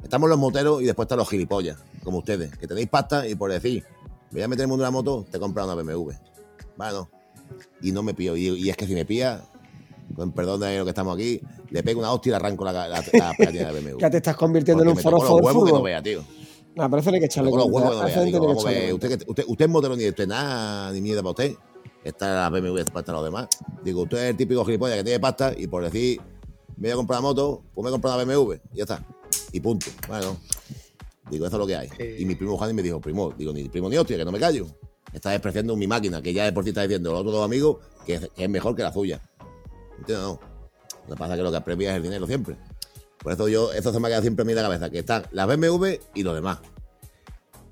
Estamos los moteros y después están los gilipollas, como ustedes, que tenéis pasta y por decir, me voy a meter en el mundo de la moto, te compras una BMW. Bueno, y no me pillo. Y, y es que si me pilla, con perdón de lo que estamos aquí, le pego una hostia y le arranco la, la, la pegatina de BMW. Ya te estás convirtiendo Porque en un forofo los del huevos que no fútbol. vea, tío. No, pero eso no hay que echarle Con los huevos que no vea. Digo, que vamos ver, usted, que- usted, usted es motero ni usted nada, ni mierda para usted. Está la BMW para los demás. Digo, usted es el típico gilipollas que tiene pasta y por decir, me voy a comprar una moto, pues me voy a comprar una BMW. Y ya está. Y punto. Bueno, digo, eso es lo que hay. Eh. Y mi primo Juan me dijo, primo, digo, ni primo ni hostia, que no me callo. Está despreciando mi máquina, que ya de por sí está diciendo los otros dos amigos que es, que es mejor que la suya. ¿Entiendes? No. Lo que pasa es que lo que apremia es el dinero siempre. Por eso yo, eso se me ha quedado siempre en mi cabeza, que están las BMW y los demás.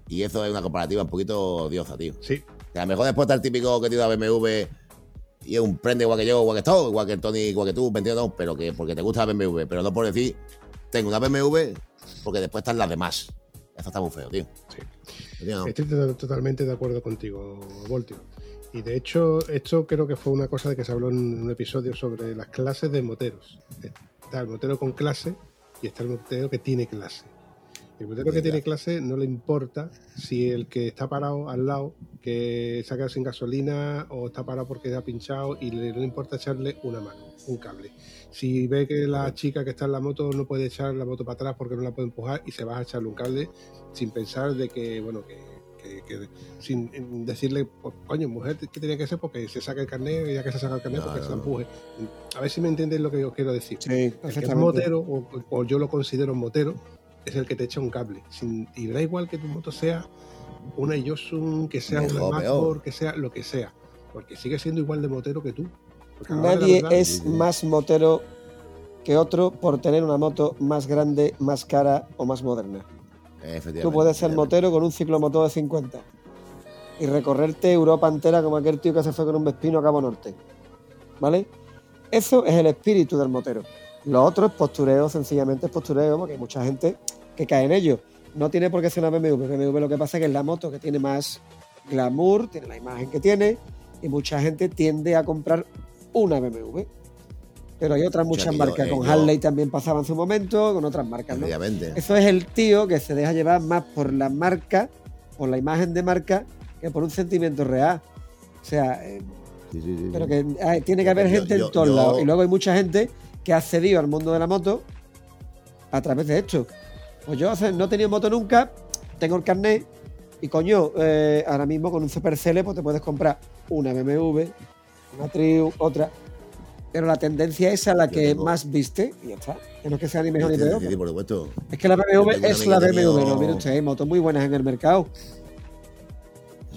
Y eso es una comparativa un poquito odiosa, tío. Sí, Que a lo mejor después está el típico que tiene la BMW y es un prende igual que yo, igual que todo, igual que el Tony, igual que tú, ¿me entiendes? No, pero que porque te gusta la BMW, pero no por decir, tengo una BMW, porque después están las demás. Eso está muy feo, tío. sí. Estoy to- totalmente de acuerdo contigo, Voltio. Y de hecho, esto creo que fue una cosa de que se habló en un episodio sobre las clases de moteros. Está el motero con clase y está el motero que tiene clase. El motero que Tiene clase. no le importa si el que está parado al lado, que se ha quedado sin gasolina o está parado porque ha pinchado y le, no le importa echarle una mano, un cable. Si ve que la chica que está en la moto no puede echar la moto para atrás porque no la puede empujar y se va a echarle un cable sin pensar de que, bueno, que, que- que- sin decirle, pues, coño, mujer, ¿qué tenía que hacer? Porque se saca el carnet, ya que se saca el carnet, No, porque se la no. empuje. A ver si me entiendes lo que yo quiero decir. Sí, El que es motero, o, o yo lo considero motero, es el que te echa un cable. Sin, y da igual que tu moto sea una Yosun, que sea Mejor, una que sea lo que sea. Porque sigue siendo igual de motero que tú. Nadie verdad, es sí, sí. más motero que otro por tener una moto más grande, más cara o más moderna. Tú puedes ser motero con un ciclomotor de 50 y recorrerte Europa entera como aquel tío que se fue con un Vespino a Cabo Norte. ¿Vale? Eso es el espíritu del motero. Lo otro es postureo, sencillamente es postureo, porque hay mucha gente que cae en ello. No tiene por qué ser una BMW. BMW lo que pasa es que es la moto que tiene más glamour, tiene la imagen que tiene, y mucha gente tiende a comprar una BMW. Pero hay otras muchas marcas. con Harley también pasaba en su momento, con otras marcas, ¿no? Efectivamente. Eso es el tío que se deja llevar más por la marca, por la imagen de marca, que por un sentimiento real. O sea, eh, Sí, sí, sí, pero que ah, tiene que haber Yo- gente yo- en todos yo- lados. Y luego hay mucha gente que ha accedido al mundo de la moto a través de esto. Pues yo no he tenido moto nunca, tengo el carnet y coño, eh, ahora mismo con un Supercele pues te puedes comprar una BMW, una Triumph, otra. Pero la tendencia es a la Yo que tengo- más viste y ya está. Que no es que sea ni mejor ni peor. sí, sí, por supuesto. Es que la BMW es la BMW, mío- no, mire usted, hay motos muy buenas en el mercado.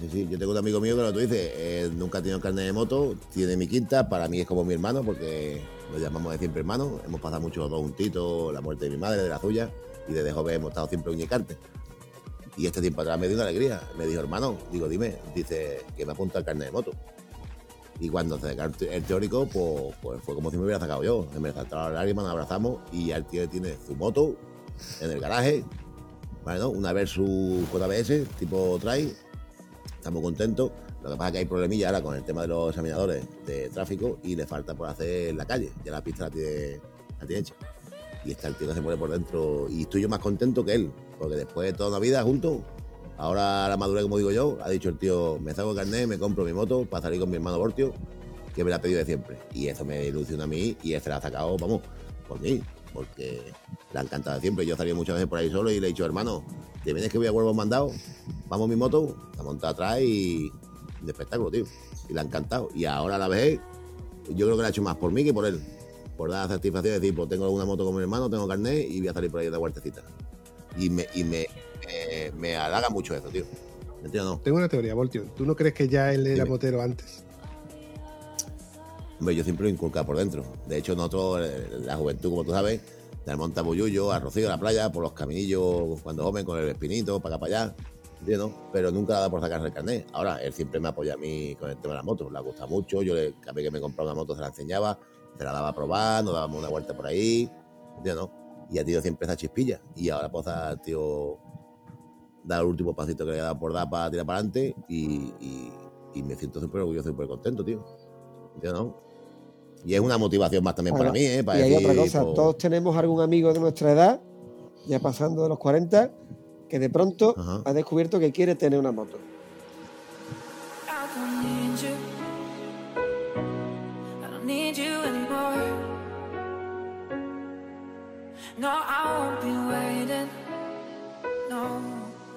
Sí, sí, yo tengo un amigo mío que lo tú dices, eh, nunca ha tenido carnet de moto, tiene mi quinta, para mí es como mi hermano, porque lo llamamos de siempre hermano, hemos pasado mucho los dos juntitos, la muerte de mi madre, de la suya, y desde joven hemos estado siempre uñicarte. Y este tiempo atrás me dio una alegría, me dijo, hermano, digo, dime, dice que me apunta el carnet de moto. Y cuando se sacó el te- el teórico, pues, pues fue como si me hubiera sacado yo. Me saltaron las lágrimas, nos abrazamos y ya el tío tiene su moto en el garaje, ¿vale? ¿no? Una Versus JBS, tipo trail, estamos contentos. Lo que pasa es que hay problemillas ahora con el tema de los examinadores de tráfico y le falta por hacer la calle. Ya la pista la tiene, la tiene hecha. Y está el tío que se muere por dentro. Y estoy yo más contento que él, porque después de toda una vida juntos, ahora la madurez, como digo yo, ha dicho el tío: me saco el carnet, me compro mi moto para salir con mi hermano Bortio, que me la ha pedido de siempre. Y eso me ilusiona a mí y se la ha sacado, vamos, por mí, porque le ha encantado siempre. Yo he muchas veces por ahí solo y le he dicho, hermano, ¿te vienes que voy a Huelva mandado? Vamos mi moto, la monta atrás y de espectáculo, tío. Y le ha encantado. Y ahora a la vez, yo creo que lo ha hecho más por mí que por él. Por dar satisfacción de decir, pues tengo una moto con mi hermano, tengo carnet y voy a salir por ahí de huertecita. Y me, y me, me, me halaga mucho eso, tío. ¿Me entiendes o no? Tengo una teoría, Voltio. ¿Tú no crees que ya él era Dime. motero antes? Hombre, yo siempre lo he inculcado por dentro. De hecho, nosotros, eh, la juventud, como tú sabes, del monta Bollullo, a Rocío, a la playa, por los caminillos, cuando joven, con el espinito, para acá, para allá. ¿Entiendes? Pero nunca le ha dado por sacarse el carnet. Ahora, él siempre me apoya a mí con el tema de las motos. Le gusta mucho. Yo, le, cada vez que me compraba una moto, se la enseñaba, se la daba a probar, nos dábamos una vuelta por ahí, ¿entiendes? Y ha tenido siempre esa chispilla. Y ahora, pues, ha tío dar el último pasito que le he dado por dar para tirar para adelante y, y- y me siento súper orgulloso y súper contento, tío. ¿Entiendes? Y es una motivación más también para mí, ¿eh? Para y hay decir, otra cosa, pues, todos tenemos algún amigo de nuestra edad, ya pasando de los 40, que de pronto Ajá. ha descubierto que quiere tener una moto.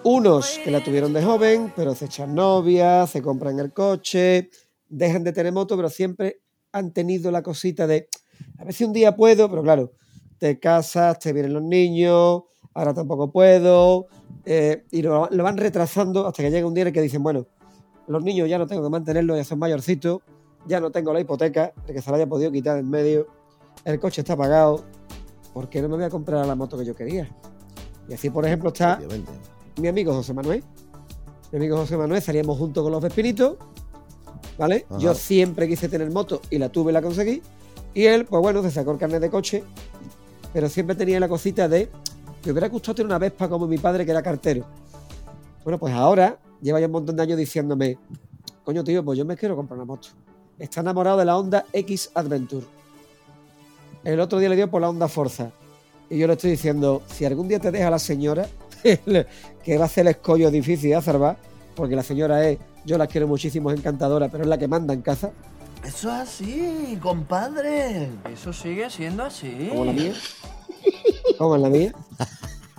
Unos que la tuvieron de joven, pero se echan novias, se compran el coche, dejan de tener moto, pero siempre han tenido la cosita de, a ver si un día puedo, pero claro, te casas, te vienen los niños, ahora tampoco puedo, eh, y lo, lo van retrasando hasta que llega un día en el que dicen, bueno, los niños ya no tengo que mantenerlos, ya son mayorcitos, ya no tengo la hipoteca, de que se la haya podido quitar en medio, el coche está pagado, ¿por qué no me voy a comprar la moto que yo quería? Y así, por ejemplo, está obviamente. mi amigo José Manuel. Mi amigo José Manuel salíamos juntos con los Vespinitos, ¿vale? Ajá. Yo siempre quise tener moto y la tuve y la conseguí. Y él, pues bueno, se sacó el carnet de coche, pero siempre tenía la cosita de, me hubiera gustado tener una Vespa como mi padre que era cartero. Bueno, pues ahora lleva ya un montón de años diciéndome, coño tío, pues yo me quiero comprar una moto. Está enamorado de la Honda X Adventure. El otro día le dio por la Honda Forza. Y yo le estoy diciendo, si algún día te deja la señora, que va a hacer el escollo difícil de azarbar, porque la señora es, yo la quiero muchísimo, es encantadora, pero es la que manda en casa, Eso es así, compadre. Eso sigue siendo así. como la mía, como en la mía.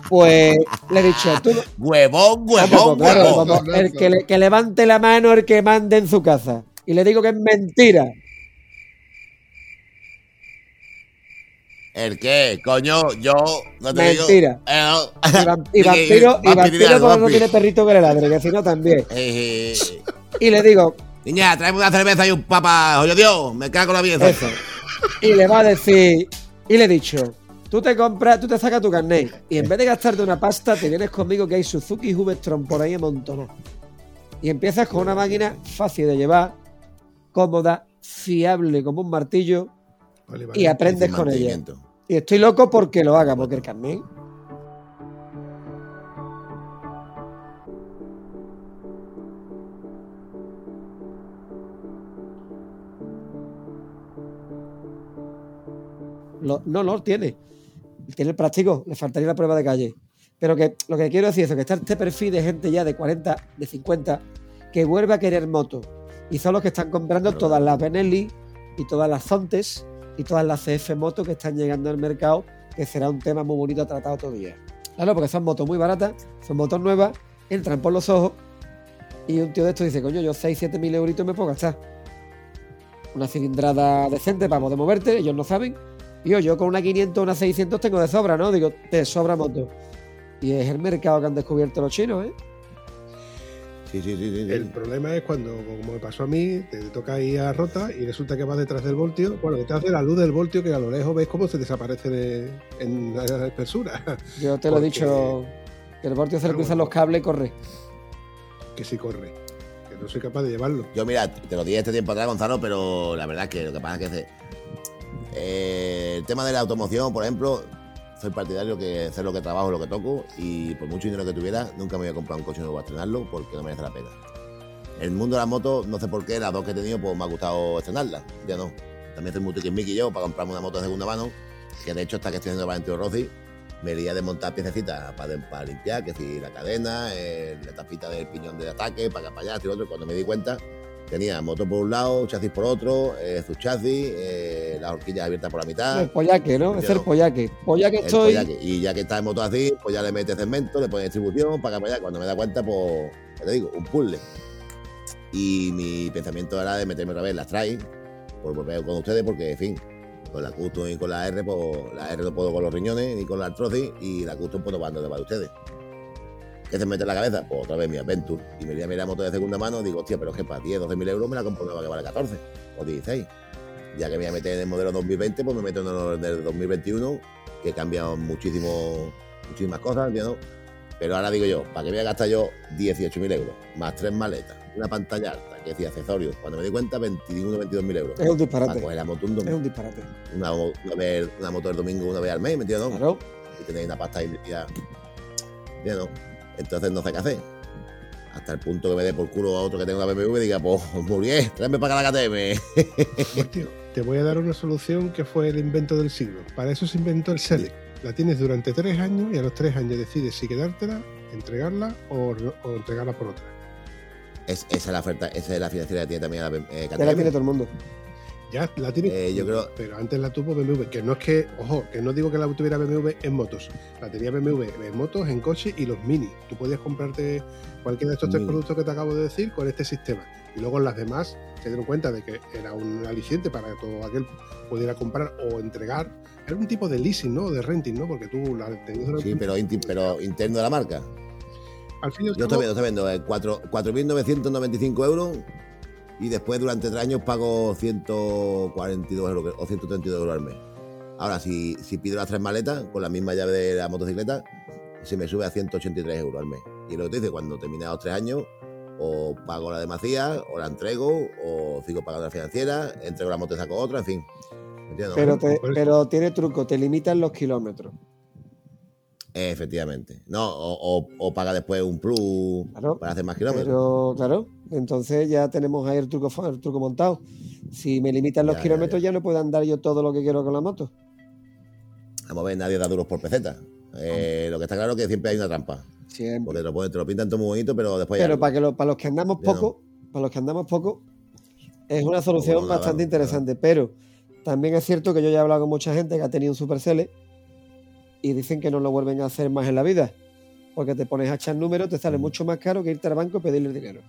Pues le he dicho, tú Huevón, Ah, huevón, pues, claro, huevón. como el que, le- que levante la mano el que mande en su casa. Y le digo que es mentira. ¿El qué? Coño, yo no te Mentira. digo. Eh, no. Y, vam- y vampiro, y Vampi, vampiro porque no tiene perrito que le ladre, que si no también. Eh, eh, Y le digo, Niña, tráeme una cerveza y un papa. Oye, Dios, me cago en la vida. Eso. Y le va a decir, y le he dicho, tú te compras, tú te sacas tu carnet y en vez de gastarte una pasta, te vienes conmigo que hay Suzuki y Hubestron por ahí amontonados. Y empiezas con una máquina fácil de llevar, cómoda, fiable como un martillo Vale, vale. y aprendes con ella. Y estoy loco porque lo haga, porque el carnet. Lo- no, no, tiene. Tiene el práctico, le faltaría la prueba de calle. Pero que lo que quiero decir es que está este perfil de gente ya de 40, de 50, que vuelve a querer moto. Y son los que están comprando todas las Benelli y todas las Zontes y todas las CF motos que están llegando al mercado, que será un tema muy bonito a tratar otro día. Claro, porque son motos muy baratas, son motos nuevas, entran por los ojos y un tío de esto dice, coño, yo 6, 7 mil euritos me puedo gastar. Una cilindrada decente para poder moverte, ellos no saben. Yo, yo con una 500 una 600 tengo de sobra, ¿no? Digo, te sobra moto. Y es el mercado que han descubierto los chinos, ¿eh? Sí, sí, sí, sí. sí. El problema es cuando, como me pasó a mí, te toca ir a rota y resulta que vas detrás del voltio. Bueno, detrás de la luz del voltio, que a lo lejos ves cómo se desaparece de- en la espesura. Yo te lo he dicho, que el voltio se le cruzan bueno. los cables y corre. que sí corre. Que no soy capaz de llevarlo. Yo, mira, te lo dije este tiempo atrás, Gonzalo, pero la verdad es que lo que pasa es que eh, el tema de la automoción, por ejemplo, soy partidario que hacer lo que trabajo, lo que toco, y por mucho dinero que tuviera, nunca me voy a comprar un coche nuevo a estrenarlo porque no merece la pena. El mundo de la moto, no sé por qué, las dos que he tenido, pues me ha gustado estrenarlas, ya no. También soy muy tiquismiqui yo para comprarme una moto de segunda mano, que de hecho, hasta que estoy haciendo Valentino Rossi, me iría de montar piececitas para, para limpiar, que si la cadena, eh, la tapita del piñón de ataque, para acá, para allá, y otro. Cuando me di cuenta, tenía motor por un lado, chasis por otro, eh, su chasis, eh, las horquillas abiertas por la mitad. El pollaque, ¿no? Es el pollaque. Pollaque el estoy. pollaque. Y ya que está en moto así, pues ya le metes cemento, le pones distribución, para allá. Cuando me da cuenta, pues, ya te digo, un puzzle. Y mi pensamiento era de meterme otra vez en las trail, por volver con ustedes, porque, en fin, con la Custom y con la R, pues la R no puedo con los riñones ni con la artrosis, y la Custom pues no de ustedes. ¿Qué se mete en la cabeza? Pues otra vez mi Adventure. Y me voy a mirar moto de segunda mano, digo, hostia, pero es que para 10, 12 mil euros me la compro nueva que vale 14 o 16. Ya que me voy a meter en el modelo 2020, pues me meto en el del 2021, que cambia muchísimo, muchísimas cosas, ¿entiendes? Pero ahora digo yo, ¿para qué voy a gastar yo 18.000 euros? Más tres maletas, una pantalla alta, que decía accesorios. Cuando me di cuenta, 21 22.000 euros. Es un disparate. Para coger la moto un Es domingo. un disparate. Una, una vez, una moto el domingo, una vez al mes, ¿me entiendes? Claro. y tenéis una pasta invertida. Ya no. Entonces no sé qué hacer. Hasta el punto que me dé por culo a otro que tenga una BMW y diga, pues muy bien, tráeme para acá la KTM. Pues, tío, te voy a dar una solución que fue el invento del siglo. Para eso se inventó el Select. La tienes durante tres años y a los tres años decides si quedártela, entregarla o, o entregarla por otra. Es, esa es la oferta, esa es la financiera que tiene también la eh, Ya la tiene KTM. todo el mundo. Ya la tienes. Eh, yo creo- Pero antes la tuvo BMW. Que no es que, ojo, que no digo que la tuviera BMW en motos. La tenía BMW en motos, en coches y los mini. Tú podías comprarte cualquiera de estos tres productos que te acabo de decir con este sistema. Y luego las demás se dieron cuenta de que era un aliciente para que todo aquel pudiera comprar o entregar. Era un tipo de leasing, ¿no? De renting, ¿no? Porque tú la tenías Sí, pero, pero interno de la marca. al fin y al Yo cabo, estoy viendo, estoy viendo eh, cuatro- 4.995 euros y después durante tres años pago 142 euros o 132 euros al mes. Ahora, si, si pido las tres maletas con la misma llave de la motocicleta, se me sube a 183 euros al mes. Y lo que te dice, cuando termine los tres años, o pago la de Macías, o la entrego, o sigo pagando la financiera, entrego la moto y saco otra, en fin. Pero, te- pero tiene truco, te limitan los kilómetros. Efectivamente. No, o, o- o paga después un plus Claro, para hacer más kilómetros. Pero claro, entonces ya tenemos ahí el truco, el truco montado. Si me limitan los Ya, ya, kilómetros, ya, no puedo andar yo todo lo que quiero con la moto. Vamos a ver, nadie da duros por peseta. Eh, lo que está claro es que siempre hay una trampa. Siempre. Porque te lo, te lo pintan todo muy bonito, pero después Pero para, que lo- para los que andamos poco, para los que andamos poco, es una solución Pues nada, bastante interesante. Pero también es cierto que yo ya he hablado con mucha gente que ha tenido un Supercele y dicen que no lo vuelven a hacer más en la vida. Porque te pones a echar números, te sale Mm. mucho más caro que irte al banco y pedirle el dinero.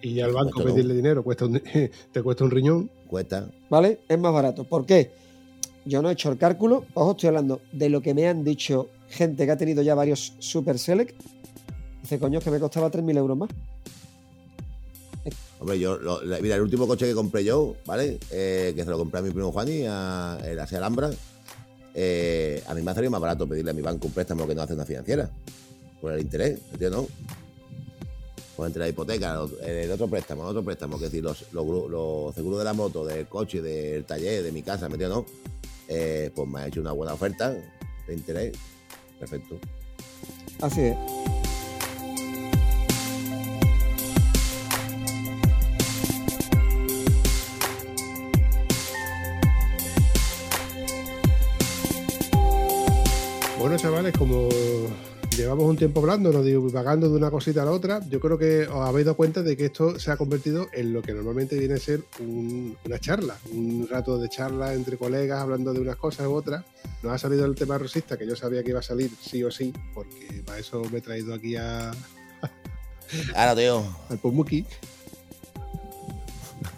Y al banco pedirle dinero cuesta un- te cuesta un riñón. Cuesta. ¿Vale? Es más barato. ¿Por qué? Yo no he hecho el cálculo. Ojo, estoy hablando de lo que me han dicho gente que ha tenido ya varios Super Select. Dice, coño, es que me costaba 3.000 euros más. Hombre, yo, lo- la- mira, el último coche que compré yo, ¿vale? Eh, que se lo compré a mi primo Juani, a, el Asia Alhambra. Eh, a mí me ha salido más barato pedirle a mi banco un préstamo que no hace una financiera. Por el interés, ¿entiendes? No? Por entre la hipoteca, el otro préstamo, el otro préstamo, que decir, los, los, seguros de la moto, del coche, del taller, de mi casa, ¿me entiendes? No? Eh, pues me ha hecho una buena oferta de interés. Perfecto. Así es. Chavales, como llevamos un tiempo hablando, nos divagando de una cosita a la otra, yo creo que os habéis dado cuenta de que esto se ha convertido en lo que normalmente viene a ser un- una charla, un rato de charla entre colegas hablando de unas cosas u otras. Nos ha salido el tema rosista, que yo sabía que iba a salir sí o sí, porque para eso me he traído aquí a, Ahora, tío. al Pumuki.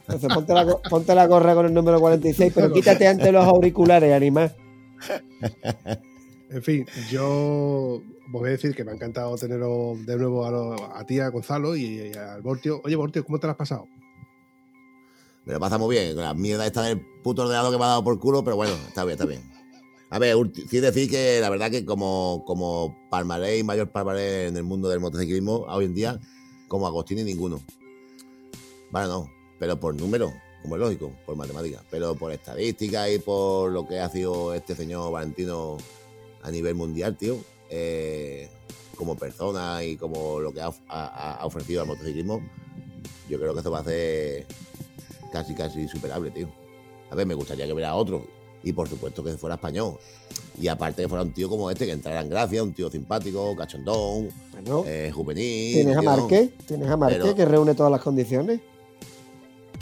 Entonces ponte la, ponte la gorra con el número 46, pero quítate antes los auriculares, animal. En fin, yo voy a decir que me ha encantado teneros de nuevo a, lo- a ti, a Gonzalo y, y al Bortio. Oye, Bortio, ¿cómo te lo has pasado? Me lo pasamos bien. Con la mierda esta del puto ordenador que me ha dado por culo, pero bueno, está bien, está bien. A ver, sí decir que la verdad que como, como palmarés y mayor palmarés en el mundo del motociclismo hoy en día, como Agostini ninguno. Vale, no, pero por número, como es lógico, por matemáticas, pero por estadística y por lo que ha sido este señor Valentino a nivel mundial, tío, eh, como persona y como lo que ha, ha- ha ofrecido al motociclismo, yo creo que esto va a ser casi, casi superable, tío. A ver, me gustaría que hubiera otro. Y por supuesto que fuera español. Y aparte que fuera un tío como este, que entrara en gracia, un tío simpático, cachondón, Bueno, eh, juvenil. tienes a. Marqués, tienes a Marqués Pero- que reúne todas las condiciones.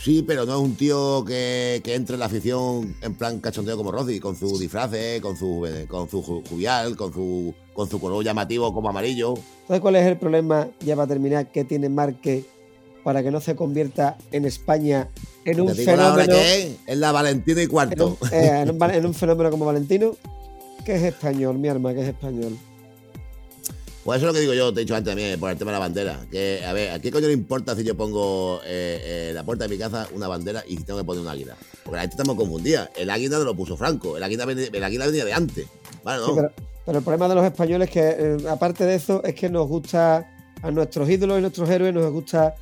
Sí, pero no es un tío que, que entre en la afición en plan cachondeo como Rossi, con su disfraces, con su con su ju- juvial, con su con su color llamativo como amarillo. ¿Sabes cuál es el problema, ya para terminar, que tiene Marqués para que no se convierta en España en un fenómeno? que es, es la Valentino y en un, cuarto. eh, en un val- en un fenómeno como Valentino, que es español, mi arma, que es español. Pues eso es lo que digo yo, te he dicho antes también, por el tema de la bandera. Que, a ver, ¿a qué coño le importa si yo pongo eh, eh, en la puerta de mi casa una bandera y si tengo que poner un águila? Porque la gente estamos confundida. El águila no lo puso Franco, el águila, venía- el águila venía de antes. Vale, ¿no? Sí, pero, Pero el problema de los españoles es que, eh, aparte de eso, es que nos gusta a nuestros ídolos y nuestros héroes, nos gusta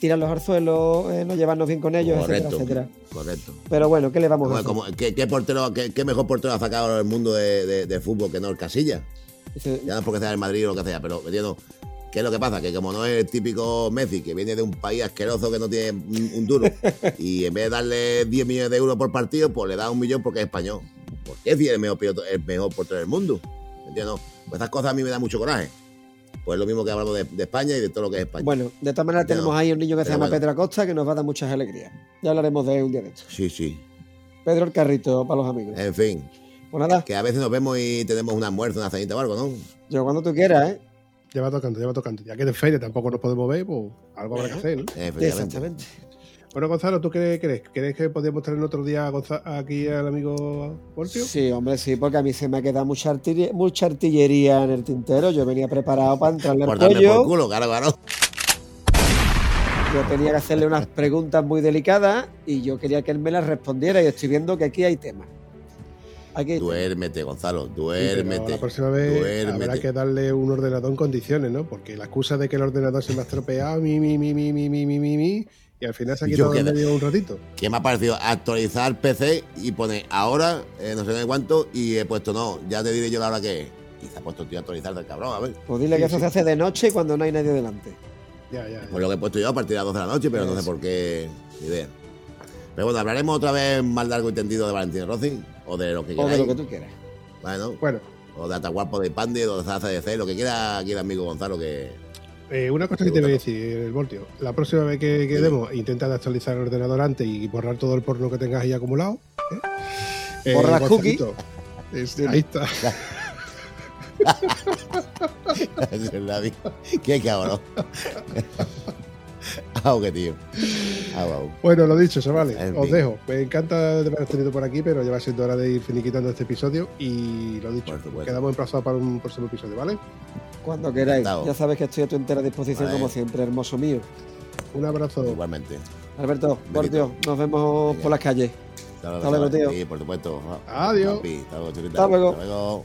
tirarlos al suelo, eh, no llevarnos bien con ellos, Correcto. etcétera, etcétera. Correcto. Pero bueno, ¿qué le vamos a hacer? como- ¿qué, qué portero, qué, qué mejor portero ha sacado el mundo de, de- fútbol que no el Casilla? Ya no es porque sea el Madrid o lo que sea, pero entiendo. ¿Qué es lo que pasa? Que como no es el típico Messi, que viene de un país asqueroso que no tiene un, duro, y en vez de darle 10 millones de euros por partido, pues le da un millón porque es español. ¿Por qué si es el mejor, piloto- el mejor portero del mundo? ¿Entiendes? Pues esas cosas a mí me dan mucho coraje. Pues es lo mismo que hablamos de, de España y de todo lo que es España. Bueno, de todas maneras tenemos ahí un niño que se llama bueno. Pedro Acosta que nos va a dar muchas alegrías. Ya hablaremos de él un día de esto. Sí, sí. Pedro el carrito para los amigos. En fin, Pues nada, que a veces nos vemos y tenemos un almuerzo, una cenita o algo, ¿no? yo cuando tú quieras, ¿eh? Ya va tocando, ya va tocando. Ya que de feria tampoco nos podemos ver, pues algo habrá que hacer, ¿no? Exactamente. Bueno, Gonzalo, ¿tú qué crees? ¿Crees que podríamos traer otro día a aquí al amigo Portio? Sí, hombre, sí, porque a mí se me ha quedado mucha, artillería, mucha artillería en el tintero. Yo venía preparado para entrarle al Por darme por pollo. culo, claro, claro. Yo tenía que hacerle unas preguntas muy delicadas y yo quería que él me las respondiera y estoy viendo que aquí hay temas. Aquí. Duérmete, Gonzalo, Sí, duérmete. la próxima vez duérmete. habrá que darle un ordenador en condiciones, ¿no? Porque la excusa de que el ordenador se me ha estropeado, mi, mi, mi, mi, mi, mi, mi, mi, mi, y al final se ha quitado medio un ratito. que me ha parecido actualizar PC y pone ahora, eh, no sé de cuánto, y he puesto no, ya te diré yo la hora que es. Y se ha puesto tío a actualizar del cabrón, a ver. Pues dile que Sí, eso sí. se hace de noche cuando no hay nadie delante. Ya, ya, ya. Pues lo que he puesto yo a partir de las 12 de la noche, pero no sé por qué, idea. Pero bueno, hablaremos otra vez más largo y tendido de Valentín Rossi, o de lo que O queráis. de lo que tú quieras. Bueno, Bueno, o de Ataguapo de Pandi, o de Zaza de C, lo que quiera aquí el amigo Gonzalo, que eh, una cosa que te voy a decir, el Voltio. La próxima vez que quedemos, intenta de actualizar el ordenador antes y borrar todo el porno que tengas ahí acumulado. ¿eh? Borra las Gonzalito, es- ahí está. es el David. Qué cabrón. Qué tío. Bueno, lo dicho, chavales, En os fin. dejo. Me encanta de haberos tenido por aquí, pero ya va siendo hora de ir finiquitando este episodio. Y lo dicho, quedamos emplazados para un próximo episodio, ¿vale? Cuando queráis. Encantado. Ya sabes que estoy a tu entera disposición Vale. como siempre, hermoso mío. Un abrazo. Igualmente. Alberto, por. Dios, nos vemos Venga. por las calles. Hasta luego, tío. Sí, por supuesto. Adiós. Hasta luego. Hasta luego.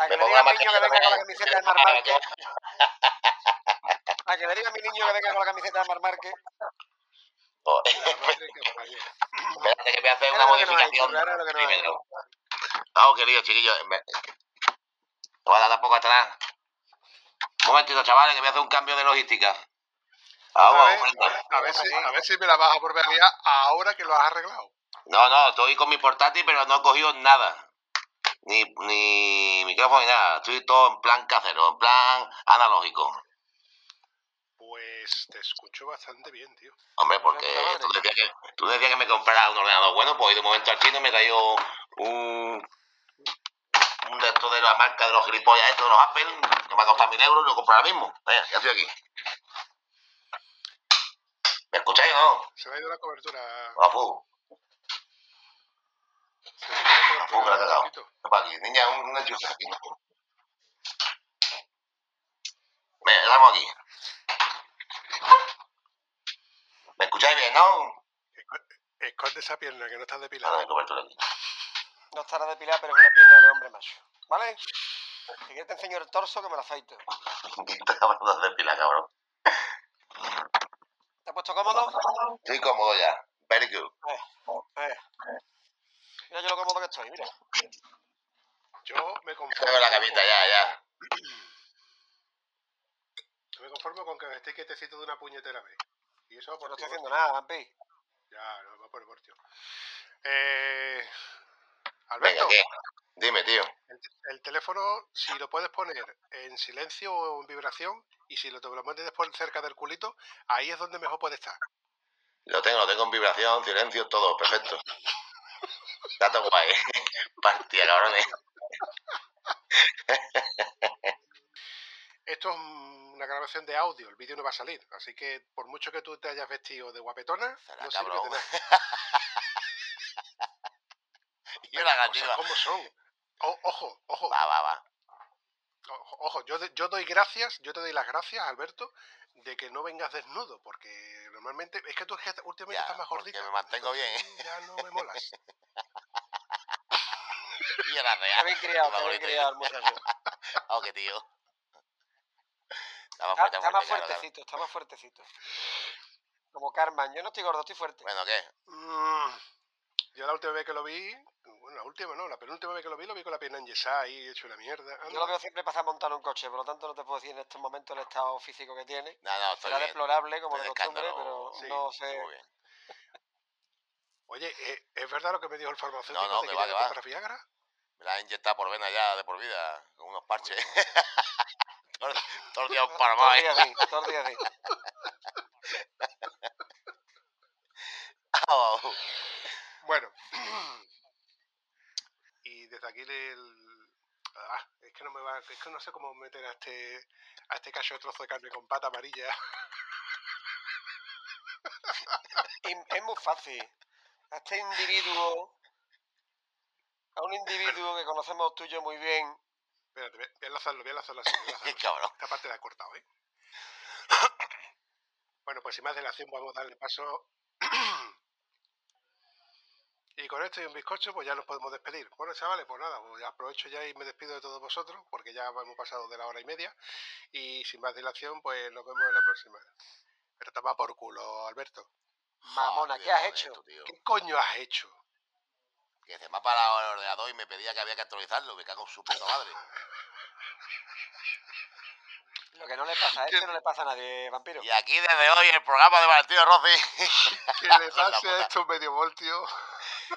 A que Me le diga a mi niño que venga con la camiseta de Marmarque. A que le diga a mi niño que venga con la camiseta de Marmarque. Oh, Espérate que voy a hacer una que modificación. que. Vamos, qué lío, chiquillos. Me- No va a dar tampoco atrás. Un momentito, chavales, que voy a hacer un cambio de logística. Vamos, A ver, a ver si, a ver si me la vas a volver a ahora que lo has arreglado. No, no, estoy con mi portátil, pero no he cogido nada. Ni, ni micrófono ni nada. Estoy todo en plan casero, en plan analógico. Pues te escucho bastante bien, tío. Hombre, porque tú decías, que, tú decías que me comprara un ordenador bueno, pues un momento al chino me traigo un, un de estos de la marca de los gilipollas estos de los Apple, que me ha costado mil euros y lo compro ahora mismo. Venga, ya estoy aquí. ¿Me escucháis o no? Se me ha ido la cobertura. A Me ido la cobertura. cagado. Aquí, niña, un, un enchufe aquí. Venga, estamos aquí. ¿Me escucháis? bien, no? Esconde esa pierna que no está depilada. de cobertura aquí. No estará depilada, pero es una pierna de hombre macho. ¿Vale? Si quieres te enseño el torso que me lo afeito. ¿Qué estás hablando de pila, cabrón? ¿Te has puesto cómodo? Estoy cómodo ya. Very good. Eh. Mira yo lo cómodo que estoy, mira. Yo me conformo. Con la camita ya, ya. Me conformo con que me esté quietecito de una puñetera vez. Y eso Yo por no estoy haciendo nada, Vampi. Ya, no, va por el mortio. Eh, Venga, Alberto, ¿qué? Dime, tío. el, el teléfono, si lo puedes poner en silencio o en vibración, y si lo te lo metes por cerca del culito, ahí es donde mejor puede estar. Lo tengo, lo tengo en vibración, silencio, todo, perfecto. Todo guay. Partida. Esto es un- una grabación de audio, el vídeo no va a salir, así que por mucho que tú te hayas vestido de guapetona, Será no sirve de cabrón. nada. Y una Las cosas como son. O- ojo, ojo, Va, va, va. ojo, ojo, yo, yo doy gracias, yo te doy las gracias, Alberto, de que no vengas desnudo, porque normalmente, es que tú últimamente Ya, estás más gordito. me mantengo bien. Ya no me molas. Y era Está real. criado el muchacho. Oh, qué tío. Está más Está, fuerte, está más fuerte, claro, claro. fuertecito, está más fuertecito. Como Carmen, yo no estoy gordo, estoy fuerte. Bueno, ¿qué? Mm, yo la última vez que lo vi, bueno, la última no, la penúltima vez que lo vi, lo vi con la pierna enyesada ahí, hecho una mierda. Yo Anda. lo veo siempre pasar montando un coche, por lo tanto no te puedo decir en estos momentos el estado físico que tiene. No, no, estoy Será bien. deplorable como Estoy de costumbre, pero Sí, no sé. muy bien. Oye, ¿eh, ¿es verdad lo que me dijo el farmacéutico No, no, de que que va, que va. Viagra? Me la han inyectado por vena ya de por vida, con unos parches. todo, todo el día un par más, el día ¿eh? así, todo el día así. Oh, Bueno. y desde aquí el- ah, es que no me va, es que no sé cómo meter a este a este cacho de trozo de carne con pata amarilla. Es muy fácil. A este individuo, a un individuo que conocemos tuyo muy bien, Espérate, voy a- enlazarlo, voy a enlazarlo así. voy a qué enlazarlo así. cabrón. Esta parte la he cortado, ¿eh? bueno, pues sin más dilación vamos a darle paso. y con esto y un bizcocho, pues ya nos podemos despedir. Bueno, chavales, pues nada, pues aprovecho ya y me despido de todos vosotros, porque ya hemos pasado de la hora y media. Y sin más dilación, pues nos vemos en la próxima. Pero toma por culo, Alberto. mamona, ¿qué has hecho? ¿Qué coño has hecho? Que se me ha parado el ordenador y me pedía que había que actualizarlo. Me cago en su puta madre. Lo que no le pasa a este no le pasa a nadie, vampiro. Y aquí desde hoy el programa de Valentín Rossi. Que le pase a puta. esto medio voltio.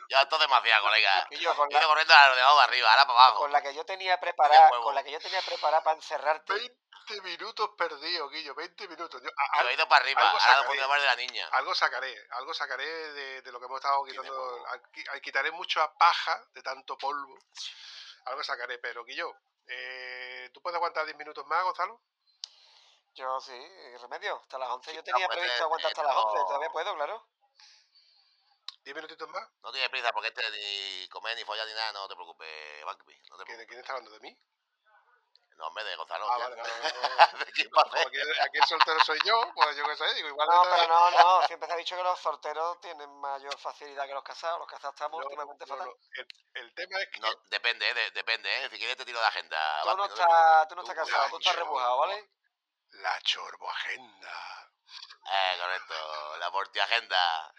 Ya esto es demasiado, colega. Y yo con Ido la, corriendo al ordenador de arriba, ahora para abajo. con la que yo tenía preparada, con la que yo tenía preparada para encerrarte. 20 minutos perdidos, Guillo, 20 minutos. Yo, a- Yo he ido para arriba, algo sacaré. de la niña. Algo sacaré, algo sacaré de, de lo que hemos estado quitando. al- qui- al- Quitaré mucha paja de tanto polvo. Algo sacaré, pero Guillo, eh, ¿tú puedes aguantar 10 minutos más, Gonzalo? Yo sí, y remedio, hasta las 11. Yo tenía previsto eh, aguantar eh, hasta las 11, no. todavía puedo, claro. ¿10 minutitos más? No tienes prisa porque este ni comer ni follar ni nada, no te preocupes, Buckby. No te ¿Quién, está hablando de mí? No, hombre, de Gonzalo. Ah, vale, vale. ¿De aquí, aquí el soltero soy yo, pues yo qué sé, digo, igual No, pero no, no, siempre se ha dicho que los solteros tienen mayor facilidad que los casados. Los casados estamos No, últimamente no, fatal. no, El, el tema es que No, depende, eh, de- depende, ¿eh? Si quieres te tiro de agenda. Tú no estás, preocupes. tú no estás Tú, casado, tú estás rebujado, ¿vale? la chorboagenda. Eh, correcto, la portiagenda.